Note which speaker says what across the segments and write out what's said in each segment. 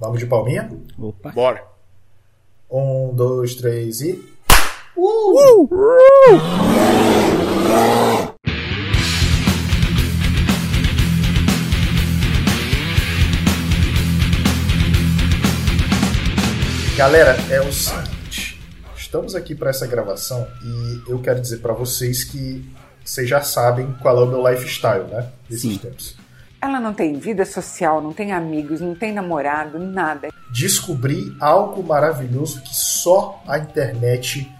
Speaker 1: Vamos de palminha?
Speaker 2: Opa.
Speaker 3: Bora.
Speaker 1: Um, dois, três e.
Speaker 2: Uh!
Speaker 1: Galera, é o seguinte. Estamos aqui para essa gravação e eu quero dizer para vocês que vocês já sabem qual é o meu lifestyle, né? Desses
Speaker 2: Sim.
Speaker 1: tempos.
Speaker 4: Ela não tem vida social, não tem amigos, não tem namorado, nada.
Speaker 1: Descobri algo maravilhoso que só a internet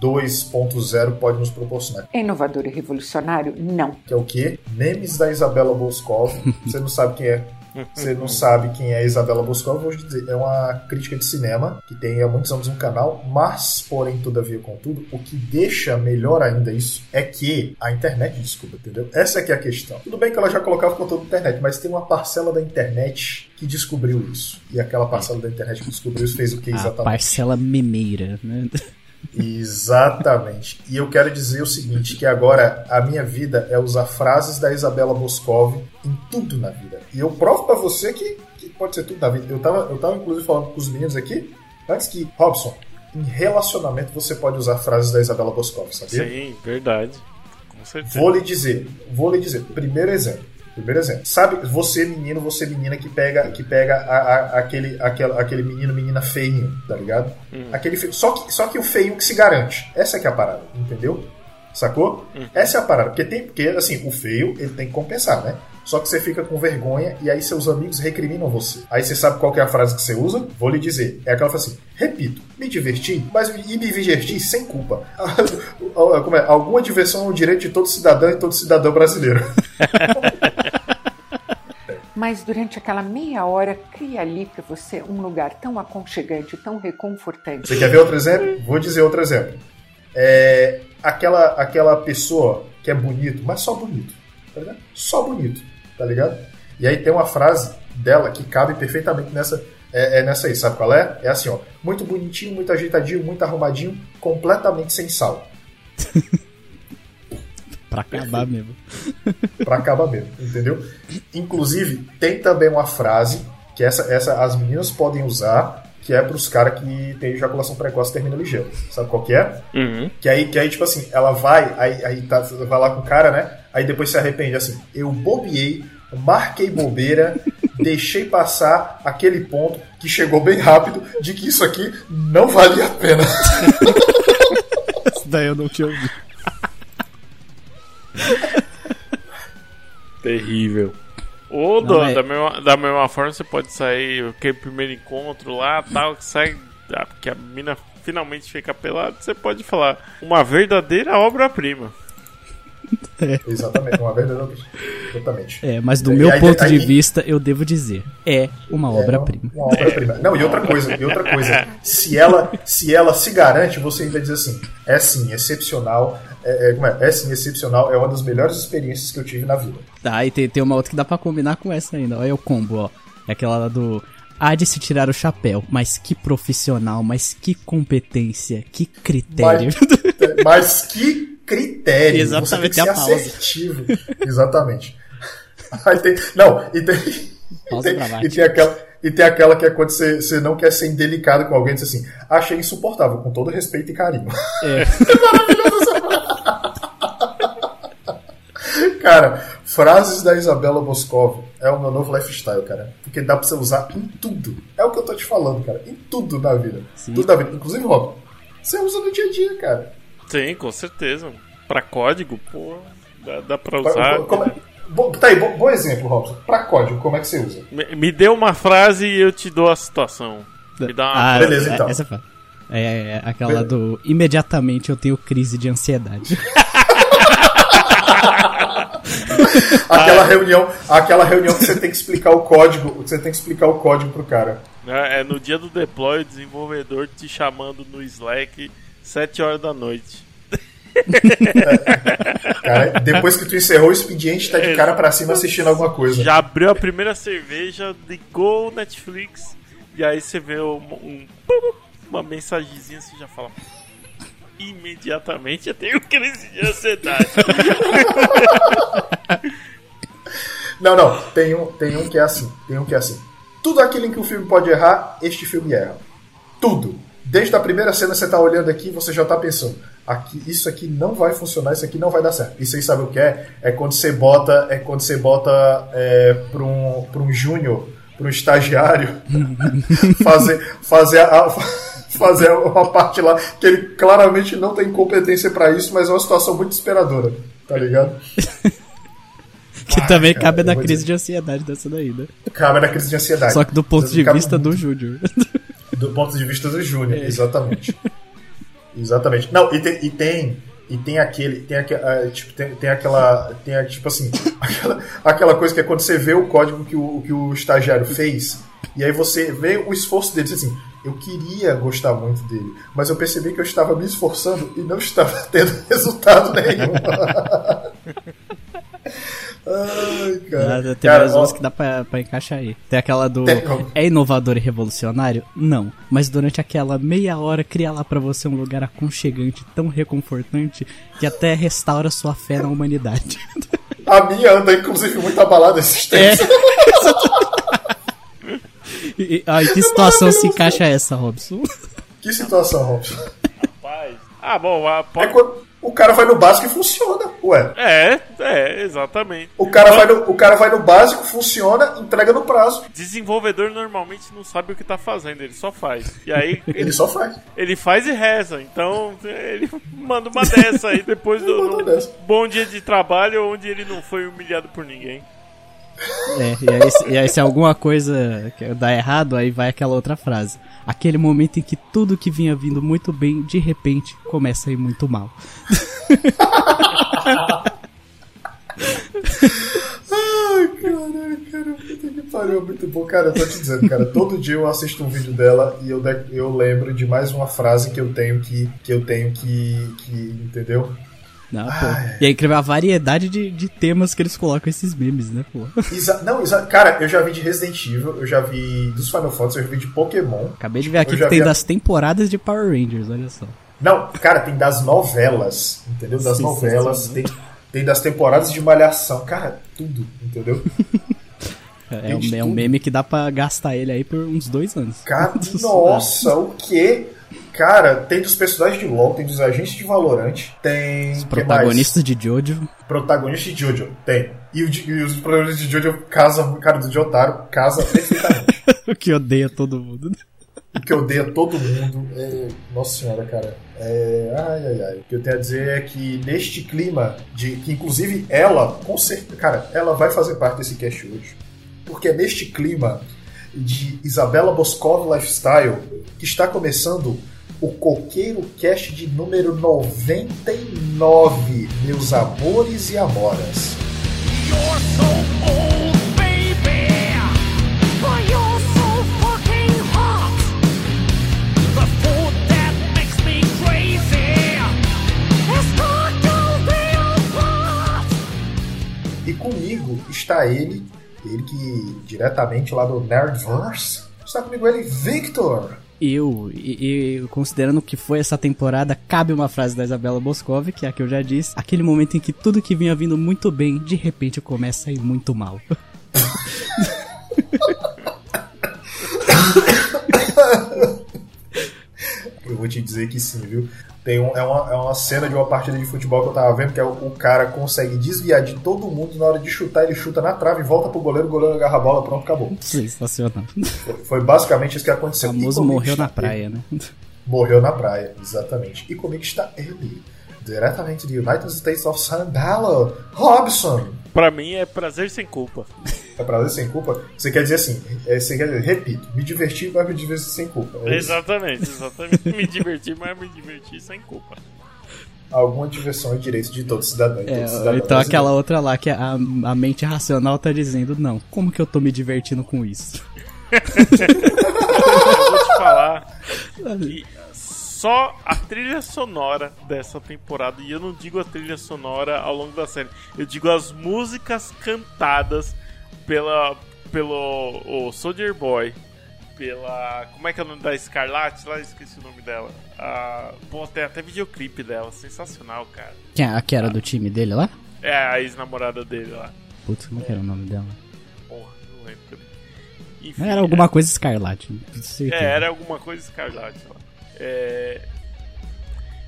Speaker 1: 2.0 pode nos proporcionar.
Speaker 4: É inovador e revolucionário? Não.
Speaker 1: Que é o quê? Memes da Isabela Boscov. Você não sabe quem é. Você não sabe quem é a Isabela Boscov, vou te dizer, é uma crítica de cinema que tem há muitos anos um canal, mas, porém, todavia, contudo, o que deixa melhor ainda isso é que a internet desculpa, entendeu? Essa é que é a questão. Tudo bem que ela já colocava conteúdo na internet, mas tem uma parcela da internet que descobriu isso. E aquela parcela da internet que descobriu isso fez o que
Speaker 2: A
Speaker 1: exatamente?
Speaker 2: parcela memeira, né?
Speaker 1: Exatamente. E eu quero dizer o seguinte, que agora a minha vida é usar frases da Isabela Boscov em tudo na vida. E eu provo pra você que, que pode ser tudo na vida. Eu tava, eu tava inclusive falando com os meninos aqui, antes que, Robson, em relacionamento você pode usar frases da Isabela Boscov, sabia?
Speaker 3: Sim, verdade. Com certeza.
Speaker 1: Vou lhe dizer, vou lhe dizer. Primeiro exemplo. Primeiro exemplo. Sabe, você menino, você menina que pega, que pega a- a- aquele, aquele, aquele menino, menina feinho, tá ligado? Aquele feio, só que, só que o feio que se garante. Essa que é a parada, entendeu? Sacou? Essa é a parada. Porque tem, porque assim, o feio, ele tem que compensar, né? Só que você fica com vergonha e aí seus amigos recriminam você. Aí você sabe qual que é a frase que você usa? Vou lhe dizer. É aquela frase assim: repito, me diverti, mas e me diverti sem culpa. Como é? Alguma diversão é um direito de todo cidadão e todo cidadão brasileiro.
Speaker 4: Mas durante aquela meia hora, cria ali pra você um lugar tão aconchegante, tão reconfortante.
Speaker 1: Você quer ver outro exemplo? Vou dizer outro exemplo. É aquela, aquela pessoa que é bonito, mas só bonito. Tá ligado? Só bonito, tá ligado? E aí tem uma frase dela que cabe perfeitamente nessa, é, é nessa aí, sabe qual é? É assim, ó. Muito bonitinho, muito ajeitadinho, muito arrumadinho, completamente sem sal.
Speaker 2: Pra acabar mesmo.
Speaker 1: Pra acabar mesmo, entendeu? Inclusive, tem também uma frase que essa, essa as meninas podem usar, que é pros caras que tem ejaculação precoce e termina ligeiro. Sabe qual que é?
Speaker 3: Uhum.
Speaker 1: Que aí, que aí, tipo assim, ela vai, aí, aí tá, vai lá com o cara, né? Aí depois se arrepende, assim, eu bobeei, marquei bobeira, deixei passar aquele ponto que chegou bem rápido de que isso aqui não valia a pena.
Speaker 2: Isso daí eu não tinha ouvido.
Speaker 3: Terrível. Ou
Speaker 2: Não,
Speaker 3: da,
Speaker 2: é-
Speaker 3: da, mesma, da mesma forma você pode sair, aquele primeiro encontro lá, tal, que sai, ah, que a mina finalmente fica pelada, você pode falar uma verdadeira obra-prima.
Speaker 1: Exatamente, uma verdadeira. Exatamente.
Speaker 2: É, mas do
Speaker 1: E
Speaker 2: meu
Speaker 1: aí-
Speaker 2: ponto de
Speaker 1: aí-
Speaker 2: vista, eu devo dizer, é uma obra-prima.
Speaker 1: Uma obra-prima. Não, e outra coisa, e outra coisa. Se ela, se ela se garante, você ainda diz assim: é sim, excepcional. É, é, como é? é sim, excepcional. É uma das melhores experiências que eu tive na vida.
Speaker 2: Tá, e tem, tem uma outra que dá pra combinar com essa ainda. Olha o combo, ó. É aquela lá do. Há de se tirar o chapéu, mas que profissional, mas que competência, que critério.
Speaker 1: Mas, mas que critério.
Speaker 2: Exatamente,
Speaker 1: Você tem que ser
Speaker 2: pausa.
Speaker 1: assertivo. Exatamente. Aí tem, não, e tem, e tem, e tem aquela. E tem aquela que é quando você, você não quer ser indelicado com alguém, diz assim, achei insuportável, com todo respeito e carinho.
Speaker 2: É.
Speaker 1: Cara, frases da Isabela Boscov é o meu novo lifestyle, cara. Porque dá pra você usar em tudo. É o que eu tô te falando, cara. Em tudo na vida.
Speaker 2: Sim.
Speaker 1: Tudo na vida. Inclusive, Rob, você usa no dia a dia, cara.
Speaker 3: Sim, com certeza. Pra código, pô, dá, dá pra
Speaker 1: Pra-
Speaker 3: usar.
Speaker 1: como é- Bom, tá aí, bom, bom exemplo, Robson. Pra código, como é que você usa?
Speaker 3: Me, me dê uma frase e eu te dou a situação. Me dá uma
Speaker 2: Ah,
Speaker 1: Beleza,
Speaker 2: é-
Speaker 1: então.
Speaker 2: Essa é, é, é, é aquela do. Imediatamente eu tenho crise de ansiedade.
Speaker 1: Aquela reunião, aquela reunião que você tem que explicar o código, você tem que explicar o código pro cara.
Speaker 3: É, é no dia do deploy, o desenvolvedor te chamando no Slack 7 horas da noite.
Speaker 1: Cara, depois que tu encerrou o expediente, tá de cara pra cima assistindo alguma coisa.
Speaker 3: Já abriu a primeira cerveja, ligou o Netflix, e aí você vê um, um- uma mensagenzinha, você já fala. Imediatamente eu tenho crise de ansiedade.
Speaker 1: Não, não, tem um, tem um que é assim, tem um que é assim. Tudo aquilo em que o filme pode errar, este filme erra. Tudo. Desde a primeira cena você tá olhando aqui, você já tá pensando, aqui, isso aqui não vai funcionar, isso aqui não vai dar certo. Isso aí sabe o que é? É quando você bota, é quando você bota é, para um, pra um júnior, para um estagiário, fazer, fazer a, fazer uma parte lá que ele claramente não tem competência para isso, mas é uma situação muito desesperadora, tá ligado?
Speaker 2: que Ai, também cara, cabe na crise dizer. de ansiedade dessa daí, né?
Speaker 1: Cabe na crise de ansiedade.
Speaker 2: Só que do ponto de vista muito... do Júnior.
Speaker 1: Do ponto de vista do Júnior, é. exatamente. exatamente. Não, e tem, e tem e tem aquele tem, aquele, tipo, tem, tem aquela tem tipo assim aquela, aquela coisa que é quando você vê o código que o, que o estagiário fez e aí você vê o esforço dele assim eu queria gostar muito dele mas eu percebi que eu estava me esforçando e não estava tendo resultado nenhum
Speaker 2: Ai, cara. tem cara, várias ó... que dá pra, pra encaixar aí. Tem aquela do. Tem... É inovador e revolucionário? Não. Mas durante aquela meia hora cria lá para você um lugar aconchegante, tão reconfortante, que até restaura sua fé na humanidade.
Speaker 1: A minha anda, inclusive, muito abalada esses tempos. É.
Speaker 2: e, ai, que situação se encaixa essa, Robson?
Speaker 1: Que situação, Robson?
Speaker 3: Rapaz. Ah, bom, a, pode...
Speaker 1: é quando o cara vai no básico e funciona, ué.
Speaker 3: É, é, exatamente.
Speaker 1: O cara, vai no, o cara vai no básico, funciona, entrega no prazo.
Speaker 3: Desenvolvedor normalmente não sabe o que tá fazendo, ele só faz. E aí.
Speaker 1: ele, ele, só faz.
Speaker 3: Ele faz e reza. Então, ele manda uma dessa aí depois do bom dia de trabalho onde ele não foi humilhado por ninguém.
Speaker 2: É, e aí, e aí se alguma coisa dá errado, aí vai aquela outra frase. Aquele momento em que tudo que vinha vindo muito bem, de repente, começa a ir muito mal.
Speaker 1: Ai, caralho, cara, puta que pariu, muito bom. Cara, eu tô te dizendo, cara, todo dia eu assisto um vídeo dela e eu, eu lembro de mais uma frase que eu tenho que, que eu tenho que, que entendeu?
Speaker 2: Não, pô. E é incrível a variedade de, de temas que eles colocam esses memes, né, pô?
Speaker 1: Exa não, exa cara, eu já vi de Resident Evil, eu já vi dos Final Fantasy, eu já vi de Pokémon.
Speaker 2: Acabei de ver aqui que tem vi... das temporadas de Power Rangers, olha só.
Speaker 1: Não, cara, tem das novelas, entendeu? Das sim, novelas, sim, sim. Tem, tem das temporadas de Malhação, cara, tudo, entendeu?
Speaker 2: É, um, é um meme que dá pra gastar ele aí por uns dois anos.
Speaker 1: Cara, nossa, o quê? Cara, tem dos personagens de LoL, tem dos agentes de Valorant, tem.
Speaker 2: Os protagonistas de Jojo.
Speaker 1: Protagonistas de Jojo, tem. E, o, e os protagonistas de Jojo casam, cara, do Jotaro casa perfeitamente.
Speaker 2: o que odeia todo mundo.
Speaker 1: O que odeia todo mundo. É... Nossa senhora, cara. É... Ai, ai, ai. O que eu tenho a dizer é que neste clima, de que inclusive ela, com certeza, cara, ela vai fazer parte desse cast hoje. Porque é neste clima de Isabela Boscov Lifestyle que está começando o Coqueiro Cast de número 99, meus amores e amoras. E comigo está ele, ele que diretamente lá do Nerdverse, está comigo ele, Victor
Speaker 2: eu, e, e, considerando que foi essa temporada, cabe uma frase da Isabela Boscov, que é a que eu já disse. Aquele momento em que tudo que vinha vindo muito bem, de repente começa a ir muito mal.
Speaker 1: eu vou te dizer que sim, viu? Tem um, é, uma, é uma cena de uma partida de futebol que eu tava vendo que é o, o, cara consegue desviar de todo mundo na hora de chutar, ele chuta na trave, volta pro goleiro, o goleiro agarra a bola, pronto, acabou.
Speaker 2: Sensacional.
Speaker 1: Foi, foi basicamente isso que aconteceu.
Speaker 2: O famoso morreu na praia, né?
Speaker 1: Morreu na praia, exatamente. E comigo está ele, diretamente do United States of Sandalo, Robson.
Speaker 3: Pra mim é prazer sem culpa.
Speaker 1: É prazer sem culpa? Você quer dizer assim, é, você quer dizer, repito, me divertir, mas me divertir sem culpa.
Speaker 3: É exatamente, exatamente. me divertir, mas me divertir sem culpa.
Speaker 1: Alguma diversão é direito de todo cidadão. É, todo cidadão
Speaker 2: então aquela outra lá que a, a mente racional tá dizendo, não, como que eu tô me divertindo com isso?
Speaker 3: eu vou te falar que só a trilha sonora dessa temporada, e eu não digo a trilha sonora ao longo da série, eu digo as músicas cantadas pela pelo o Soldier Boy, pela como é que é o nome da Scarlet? Lá esqueci o nome dela. Ah, pô, tem até videoclipe dela, sensacional, cara.
Speaker 2: Quem a que era ah. do time dele lá?
Speaker 3: É a ex-namorada dele lá.
Speaker 2: Putz, como é. que era o nome dela?
Speaker 3: Porra, não lembro.
Speaker 2: Enfim, era alguma é... coisa escarlate.
Speaker 3: É, era alguma coisa escarlate. É...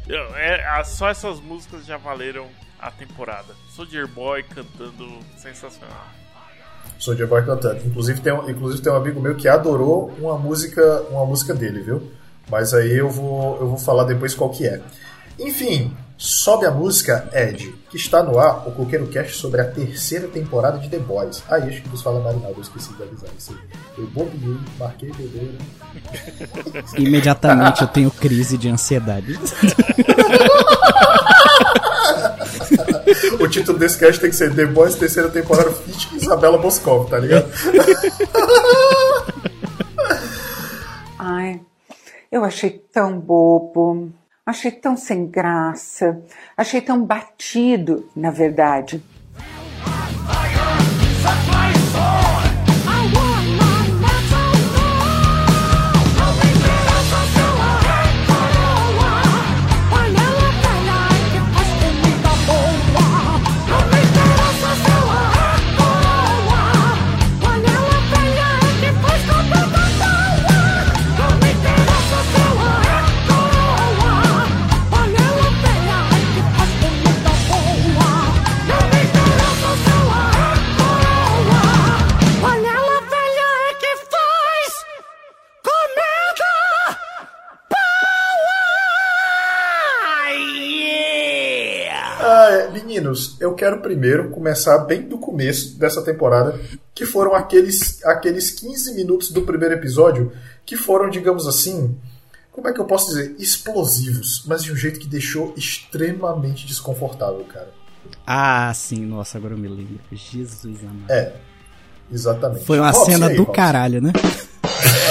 Speaker 3: é... Só essas músicas já valeram a temporada. Soldier Boy cantando sensacional.
Speaker 1: Soldier Boy cantando. Inclusive tem, um, inclusive tem um amigo meu que adorou uma música, uma música dele, viu? Mas aí eu vou, eu vou falar depois qual que é. Enfim, sobe a música Ed, que está no ar o Coqueiro Cast sobre a terceira temporada de The Boys. Ah, acho que vos fala Marinaldo, eu esqueci de avisar isso aí. Eu bobeei, marquei bebeira.
Speaker 2: Imediatamente eu tenho crise de ansiedade.
Speaker 1: título desse cast tem que ser The Boys terceira temporada Fit Isabela Boscov, tá ligado?
Speaker 4: Ai, eu achei tão bobo, achei tão sem graça, achei tão batido, na verdade.
Speaker 1: Eu quero primeiro começar bem do começo dessa temporada, que foram aqueles, aqueles 15 minutos do primeiro episódio que foram, digamos assim, como é que eu posso dizer? Explosivos, mas de um jeito que deixou extremamente desconfortável, cara.
Speaker 2: Ah, sim, nossa, agora eu me lembro. Jesus amado.
Speaker 1: É, exatamente.
Speaker 2: Foi uma cena aí, do caralho, né?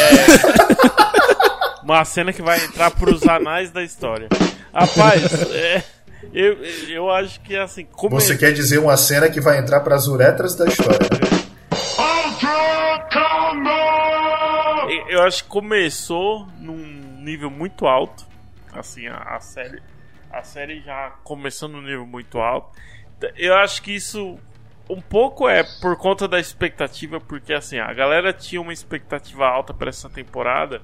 Speaker 3: É. uma cena que vai entrar pros anais da história. Rapaz, é. Eu, eu acho que assim.
Speaker 1: Como Você é... quer dizer uma cena que vai entrar para as uretras da história, né?
Speaker 3: Eu acho que começou num nível muito alto. Assim, a, a série. A série já começou num nível muito alto. Eu acho que isso um pouco é por conta da expectativa, porque assim, a galera tinha uma expectativa alta para essa temporada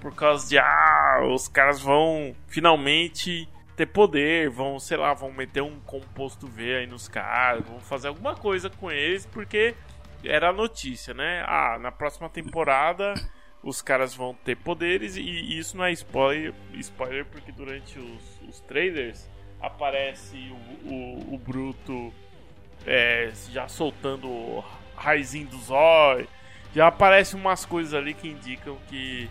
Speaker 3: por causa de ah, os caras vão finalmente ter poder, vão, sei lá, vão meter um composto V aí nos caras, vão fazer alguma coisa com eles, porque era a notícia, né? Ah, na próxima temporada os caras vão ter poderes, e isso não é spoiler, spoiler porque durante os, os trailers aparece o, o, o Bruto é, já soltando o raizinho do zóio, já aparecem umas coisas ali que indicam que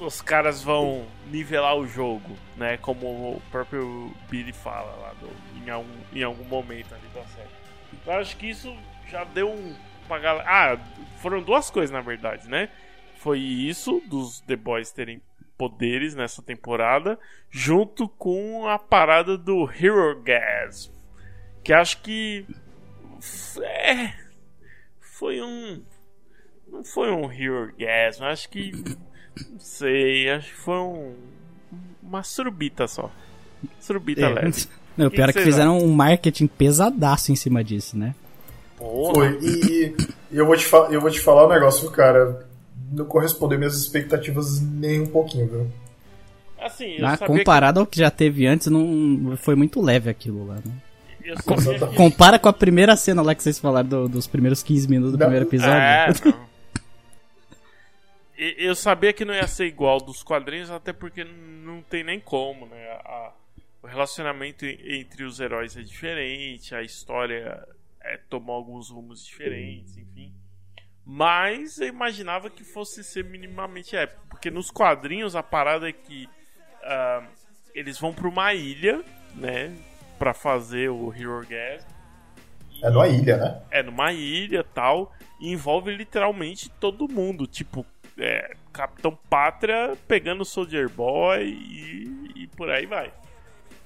Speaker 3: os caras vão nivelar o jogo, né? Como o próprio Billy fala lá do, em, algum, em algum momento ali da série. Então acho que isso já deu um. Uma galera... Ah, foram duas coisas na verdade, né? Foi isso, dos The Boys terem poderes nessa temporada, junto com a parada do Hero Gas. Que acho que. É. Foi um. Não foi um Hero Gas, acho que não sei, acho que foi um, uma surubita só. Surubita é. leve.
Speaker 2: Não, o pior é que fizeram um marketing pesadaço em cima disso, né?
Speaker 1: Porra. Foi, e, e eu, vou te eu vou te falar um negócio, cara. Não correspondeu minhas expectativas nem um pouquinho, viu?
Speaker 3: Assim,
Speaker 2: ah, comparado que... ao que já teve antes, não foi muito leve aquilo lá, né? Que... Compara com a primeira cena lá que vocês falaram do, dos primeiros 15 minutos do não. primeiro episódio. É.
Speaker 3: eu sabia que não ia ser igual dos quadrinhos, até porque não tem nem como, né? A, o relacionamento entre os heróis é diferente, a história é, tomou alguns rumos diferentes, enfim. Mas eu imaginava que fosse ser minimamente épico, porque nos quadrinhos a parada é que uh, eles vão para uma ilha, né, para fazer o Hero Gas.
Speaker 1: É numa ilha, né?
Speaker 3: É numa ilha, tal, e envolve literalmente todo mundo, tipo é, Capitão Pátria pegando Soldier Boy e, e, por aí vai.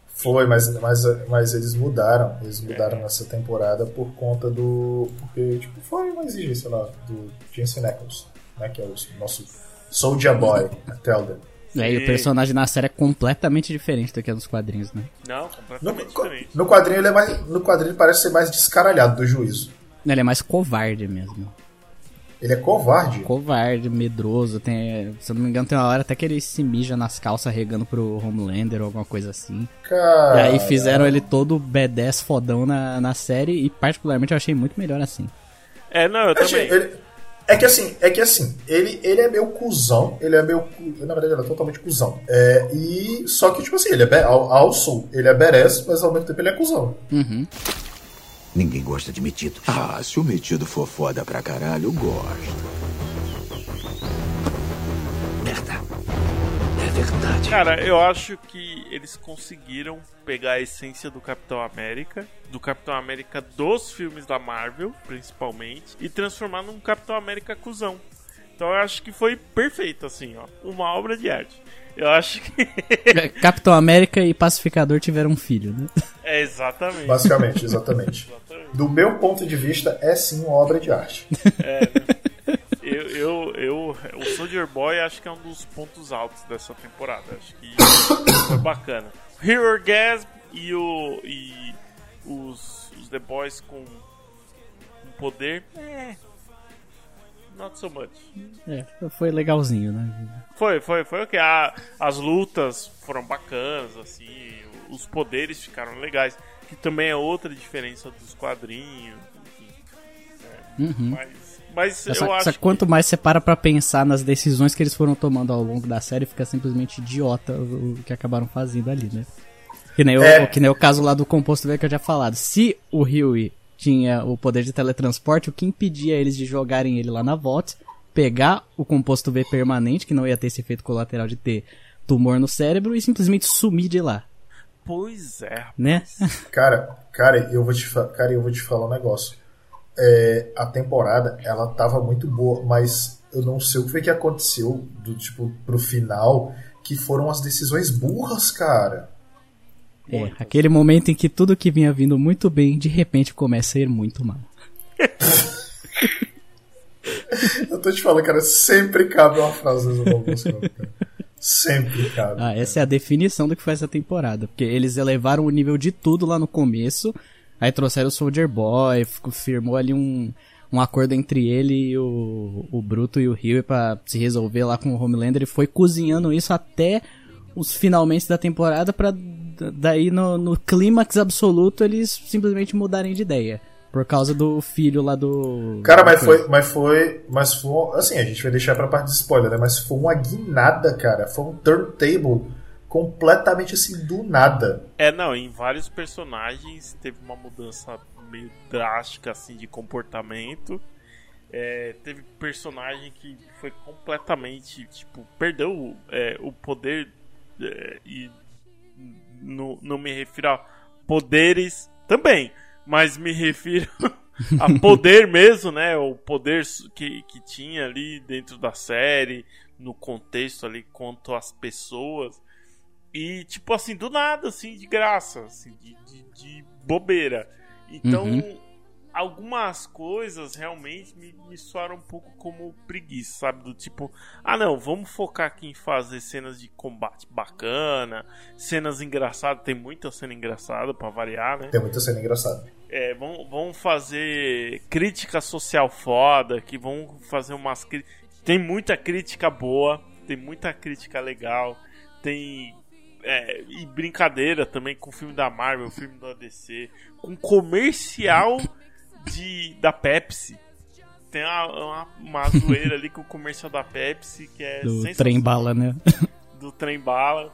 Speaker 1: Foi, mas, mas, mas eles mudaram. Eles mudaram é. nessa temporada por conta do. Porque, tipo, foi uma exigência lá do Jensen Ackles, né? Que é o nosso Soldier Boy, Telden.
Speaker 2: É, e o personagem na série é completamente diferente do que é nos quadrinhos, né?
Speaker 3: Não, completamente no, diferente.
Speaker 1: No quadrinho ele é mais. No quadrinho ele parece ser mais descaralhado do juízo.
Speaker 2: Ele é mais covarde mesmo.
Speaker 1: Ele é covarde.
Speaker 2: Covarde, medroso. Tem, se eu não me engano, tem uma hora até que ele se mija nas calças regando pro Homelander ou alguma coisa assim.
Speaker 1: Cara...
Speaker 2: E aí fizeram ele todo B10 fodão na, na série e particularmente eu achei muito melhor assim.
Speaker 3: É, não, eu também.
Speaker 1: Ele, é que assim, é que assim, ele, ele é meio cuzão, ele é meio. Na verdade, ele é totalmente cuzão. É, e. Só que, tipo assim, ele é. Also, ele é badass, mas ao mesmo tempo ele é cuzão.
Speaker 2: Uhum.
Speaker 5: Ninguém gosta de metido. Ah, se o metido for foda pra caralho, eu gosto. Merda. É verdade.
Speaker 3: Cara, eu acho que eles conseguiram pegar a essência do Capitão América, do Capitão América dos filmes da Marvel, principalmente, e transformar num Capitão América cuzão. Então eu acho que foi perfeito, assim, ó. Uma obra de arte. Eu acho que.
Speaker 2: Capitão América e Pacificador tiveram um filho, né?
Speaker 3: É, exatamente.
Speaker 1: Basicamente, exatamente. exatamente. Do meu ponto de vista, é sim uma obra de arte.
Speaker 3: É, né? eu, eu, eu, o Soldier Boy acho que é um dos pontos altos dessa temporada. Acho que foi bacana. Hero Orgasm e, o, e os, os The Boys com, com poder. É, not so much.
Speaker 2: É, foi legalzinho, né?
Speaker 3: Foi, foi, foi o que? As lutas foram bacanas, assim, os poderes ficaram legais, que também é outra diferença dos quadrinhos, enfim. É,
Speaker 2: uhum.
Speaker 3: Mas, mas
Speaker 2: essa,
Speaker 3: eu
Speaker 2: essa
Speaker 3: acho
Speaker 2: quanto mais você para pra pensar nas decisões que eles foram tomando ao longo da série, fica simplesmente idiota o que acabaram fazendo ali, né? Que nem, é. o, que nem o caso lá do composto velho que eu já falado. Se o Huey tinha o poder de teletransporte, o que impedia eles de jogarem ele lá na volta, pegar o composto V permanente, que não ia ter esse efeito colateral de ter tumor no cérebro, e simplesmente sumir de lá.
Speaker 3: Pois é.
Speaker 2: Né?
Speaker 1: Cara, cara, eu vou te, cara, eu vou te falar um negócio. É, a temporada, ela tava muito boa, mas eu não sei o que foi que aconteceu do tipo pro final, que foram as decisões burras, cara.
Speaker 2: É, aquele momento em que tudo que vinha vindo muito bem, de repente começa a ir muito mal.
Speaker 1: Eu tô te falando, cara, sempre cabe uma frase do cara. Sempre cabe.
Speaker 2: Ah, essa é a definição do que foi essa temporada. Porque eles elevaram o nível de tudo lá no começo. Aí trouxeram o Soldier Boy, firmou ali um, um acordo entre ele e o, o Bruto e o Rio para se resolver lá com o Homelander. E foi cozinhando isso até os finalmente da temporada para daí no, no clímax absoluto eles simplesmente mudarem de ideia. Por causa do filho lá do.
Speaker 1: Cara, mas foi, mas foi. Mas foi. Assim, a gente vai deixar pra parte de spoiler, né? Mas foi uma guinada, cara. Foi um turntable completamente assim do nada.
Speaker 3: É, não, em vários personagens teve uma mudança meio drástica assim de comportamento. É, teve personagem que foi completamente, tipo, perdeu é, o poder é, e no, não me refiro a poderes também, mas me refiro a poder mesmo, né? O poder que, que tinha ali dentro da série, no contexto ali quanto às pessoas. E, tipo assim, do nada, assim, de graça, assim, de, de, de bobeira. Então, uhum algumas coisas realmente me, me soaram um pouco como preguiça, sabe? Do tipo, ah não, vamos focar aqui em fazer cenas de combate bacana, cenas engraçadas, tem muita cena engraçada para variar, né?
Speaker 1: Tem muita cena engraçada.
Speaker 3: É, vamos, vamos fazer crítica social foda, que vão fazer umas tem muita crítica boa, tem muita crítica legal, tem é, e brincadeira também com o filme da Marvel, o filme da DC, com comercial de, da Pepsi. Tem uma, uma, uma zoeira ali com o comercial da Pepsi que é
Speaker 2: Do trem bala, né?
Speaker 3: Do trem bala.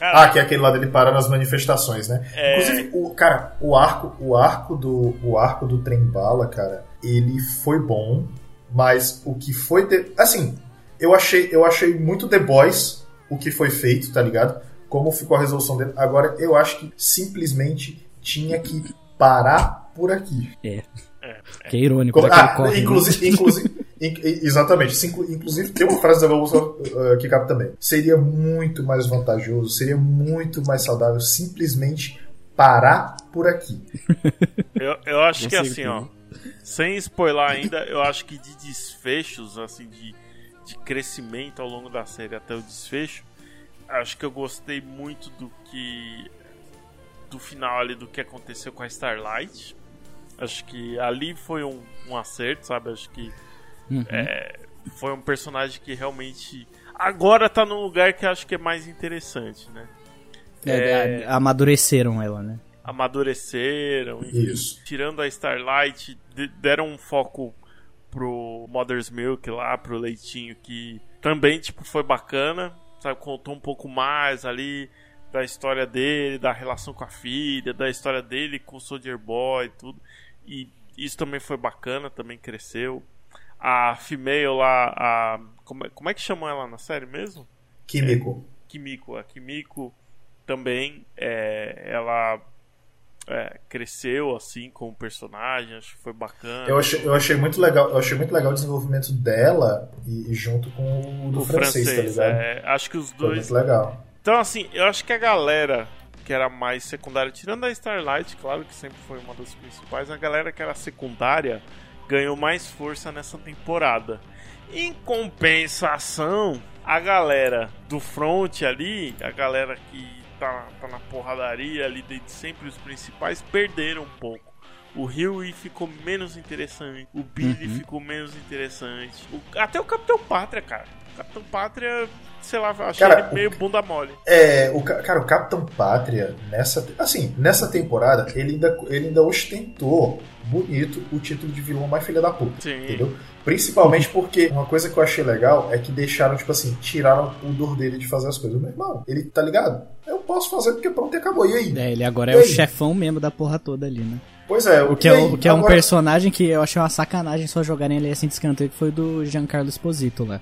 Speaker 1: ah, que é aquele lá dele para nas manifestações, né? É... Inclusive, o, cara, o arco, o arco do o arco do trem bala, cara, ele foi bom, mas o que foi de... assim, eu achei, eu achei muito The Boys o que foi feito, tá ligado? Como ficou a resolução dele. Agora, eu acho que simplesmente tinha que parar por aqui.
Speaker 2: É. é, é. Que é irônico. Como, ah, corre,
Speaker 1: né? inclusive, né? inclusive, exatamente. Inclusive, tem uma frase da Vamos uh, que cabe também. Seria muito mais vantajoso, seria muito mais saudável simplesmente parar por aqui.
Speaker 3: Eu, eu acho que assim, ó. Sem spoiler ainda, eu acho que de desfechos, assim, de, de crescimento ao longo da série até o desfecho, acho que eu gostei muito do que. do final ali do que aconteceu com a Starlight. Acho que ali foi um, um acerto, sabe? Acho que Uhum. É, foi um personagem que realmente agora tá num lugar que acho que é mais interessante, né?
Speaker 2: É, é... amadureceram ela, né?
Speaker 3: Amadureceram.
Speaker 1: Isso.
Speaker 3: Tirando a Starlight, deram um foco pro Mother's Milk lá, pro leitinho, que também, tipo, foi bacana. Sabe, contou um pouco mais ali da história dele, da relação com a filha, da história dele com o Soldier Boy e tudo. E isso também foi bacana, também cresceu. A female lá, a. Como é, como é que chamam ela na série mesmo?
Speaker 1: Kimiko.
Speaker 3: É, Kimiko. A Kimiko também, é, ela é, cresceu assim com o personagem, acho que foi bacana.
Speaker 1: Eu achei, eu achei muito legal, eu achei muito legal o desenvolvimento dela e, e junto com o do o francês, tá francês, tá ligado?
Speaker 3: É, acho que os dois.
Speaker 1: Foi muito legal.
Speaker 3: Então assim, eu acho que a galera que era mais secundária, tirando a Starlight, claro que sempre foi uma das principais, a galera que era secundária ganhou mais força nessa temporada. Em compensação, a galera do front ali, a galera que tá, tá na porradaria ali desde sempre, os principais, perderam um pouco. O Huey ficou menos interessante, o Billy uhum. ficou menos interessante, o, até o Capitão Pátria, cara. O Capitão Pátria sei lá, achei cara, ele meio bunda mole.
Speaker 1: É, o, cara, o Capitão Pátria, nessa, assim, nessa temporada, ele ainda, ele ainda ostentou bonito o título de vilão mais filha da puta. Sim. Entendeu? Principalmente porque uma coisa que eu achei legal é que deixaram, tipo assim, tiraram o dor dele de fazer as coisas. Meu irmão, ele tá ligado? Eu posso fazer porque pronto, acabou. E aí?
Speaker 2: É, ele agora e é aí? o chefão mesmo da porra toda ali, né?
Speaker 1: Pois é,
Speaker 2: o que, é, o que é um personagem que eu achei uma sacanagem só jogarem ele assim de escanteio, que foi do Giancarlo Esposito lá.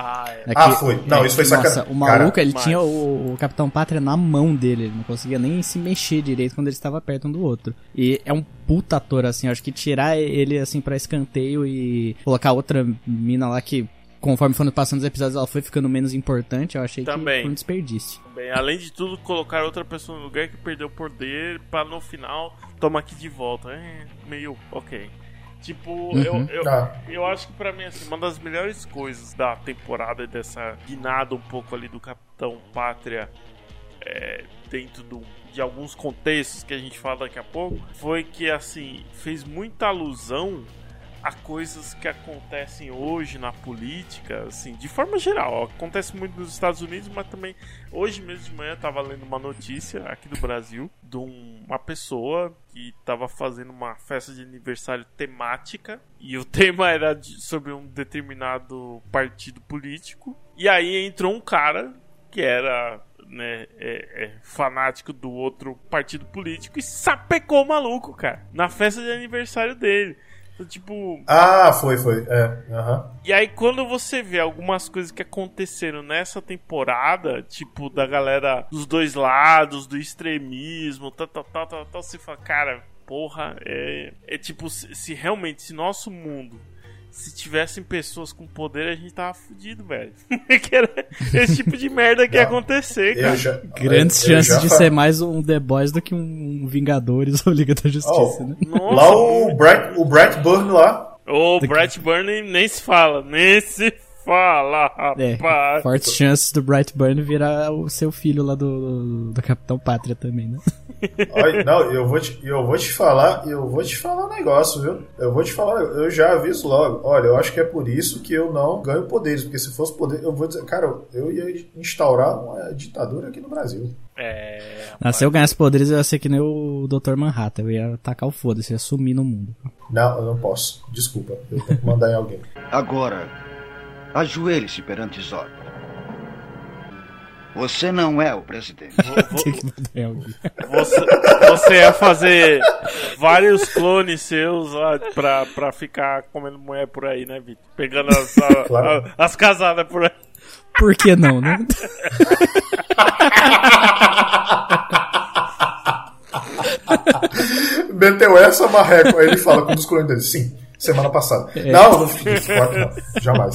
Speaker 3: Ah, é.
Speaker 1: ah, foi. Não, é, isso foi sacanagem.
Speaker 2: o maluco, Cara, ele mas... tinha o, o, Capitão Pátria na mão dele. Ele não conseguia nem se mexer direito quando ele estava perto um do outro. E é um puta ator, assim. Acho que tirar ele, assim, pra escanteio e colocar outra mina lá que conforme foram passando os episódios, ela foi ficando menos importante. Eu achei Também. que foi um desperdício.
Speaker 3: Também. Além de tudo, colocar outra pessoa no lugar que perdeu o poder pra no final tomar aqui de volta. É meio ok. Tipo, uhum, eu, eu, tá. eu acho que para mim, assim, uma das melhores coisas da temporada dessa guinada um pouco ali do Capitão Pátria é, dentro do, de alguns contextos que a gente fala daqui a pouco, foi que, assim, fez muita alusão a coisas que acontecem hoje na política, assim, de forma geral. Acontece muito nos Estados Unidos, mas também hoje mesmo de manhã eu estava lendo uma notícia aqui do Brasil de uma pessoa que estava fazendo uma festa de aniversário temática e o tema era de, sobre um determinado partido político. E aí entrou um cara que era né, é, é, fanático do outro partido político e sapecou o maluco, cara, na festa de aniversário dele. Tipo.
Speaker 1: Ah, foi, foi. É. Uhum.
Speaker 3: E aí, quando você vê algumas coisas que aconteceram nessa temporada, tipo, da galera dos dois lados, do extremismo, tal, tal, tal, tal, tal você fala, cara, porra, é, é tipo, se, se realmente, se nosso mundo se tivessem pessoas com poder, a gente tava fudido, velho. que era esse tipo de merda que ia acontecer, cara.
Speaker 2: Já, Grandes eu, chances de ser mais um The Boys do que um Vingadores ou Liga da Justiça, oh, né?
Speaker 1: Nossa, lá o Brett, o Brett Burn lá.
Speaker 3: O Brett Burn nem se fala, nem se fala, é, rapaz.
Speaker 2: É, fortes chances do Brightburn virar o seu filho lá do, do Capitão Pátria também, né?
Speaker 1: Olha, não, eu vou, te, eu vou te falar, eu vou te falar um negócio, viu? Eu vou te falar, eu já aviso logo. Olha, eu acho que é por isso que eu não ganho poderes, porque se fosse poder, eu vou dizer, cara, eu ia instaurar uma ditadura aqui no Brasil.
Speaker 3: É.
Speaker 2: Não, se eu ganhasse poderes, eu ia ser que nem o Dr. Manhattan. Eu ia atacar o foda-se, ia sumir no mundo.
Speaker 1: Não, eu não posso. Desculpa. Eu tenho que mandar em alguém.
Speaker 5: Agora, Ajoelhe-se perante Zod. Você não é o presidente.
Speaker 3: Você, você ia fazer vários clones seus lá pra, pra ficar comendo mulher por aí, né, Vitor? Pegando as, a, claro. a, as casadas por aí.
Speaker 2: Por que não, né?
Speaker 1: Meteu essa, Marreco. Aí ele fala com um dos clones dele. Sim, semana passada. É. Não, não, não, não, jamais.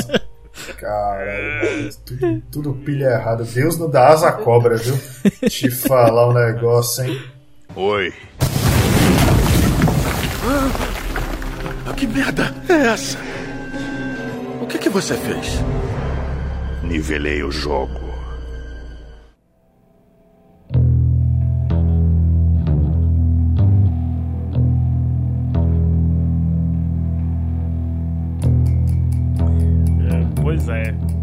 Speaker 1: Caralho, tudo, tudo pilha errada. Deus não dá asa à cobra, viu? Te falar um negócio, hein?
Speaker 5: Oi. Ah, que merda é essa? O que, que você fez? Nivelei o jogo.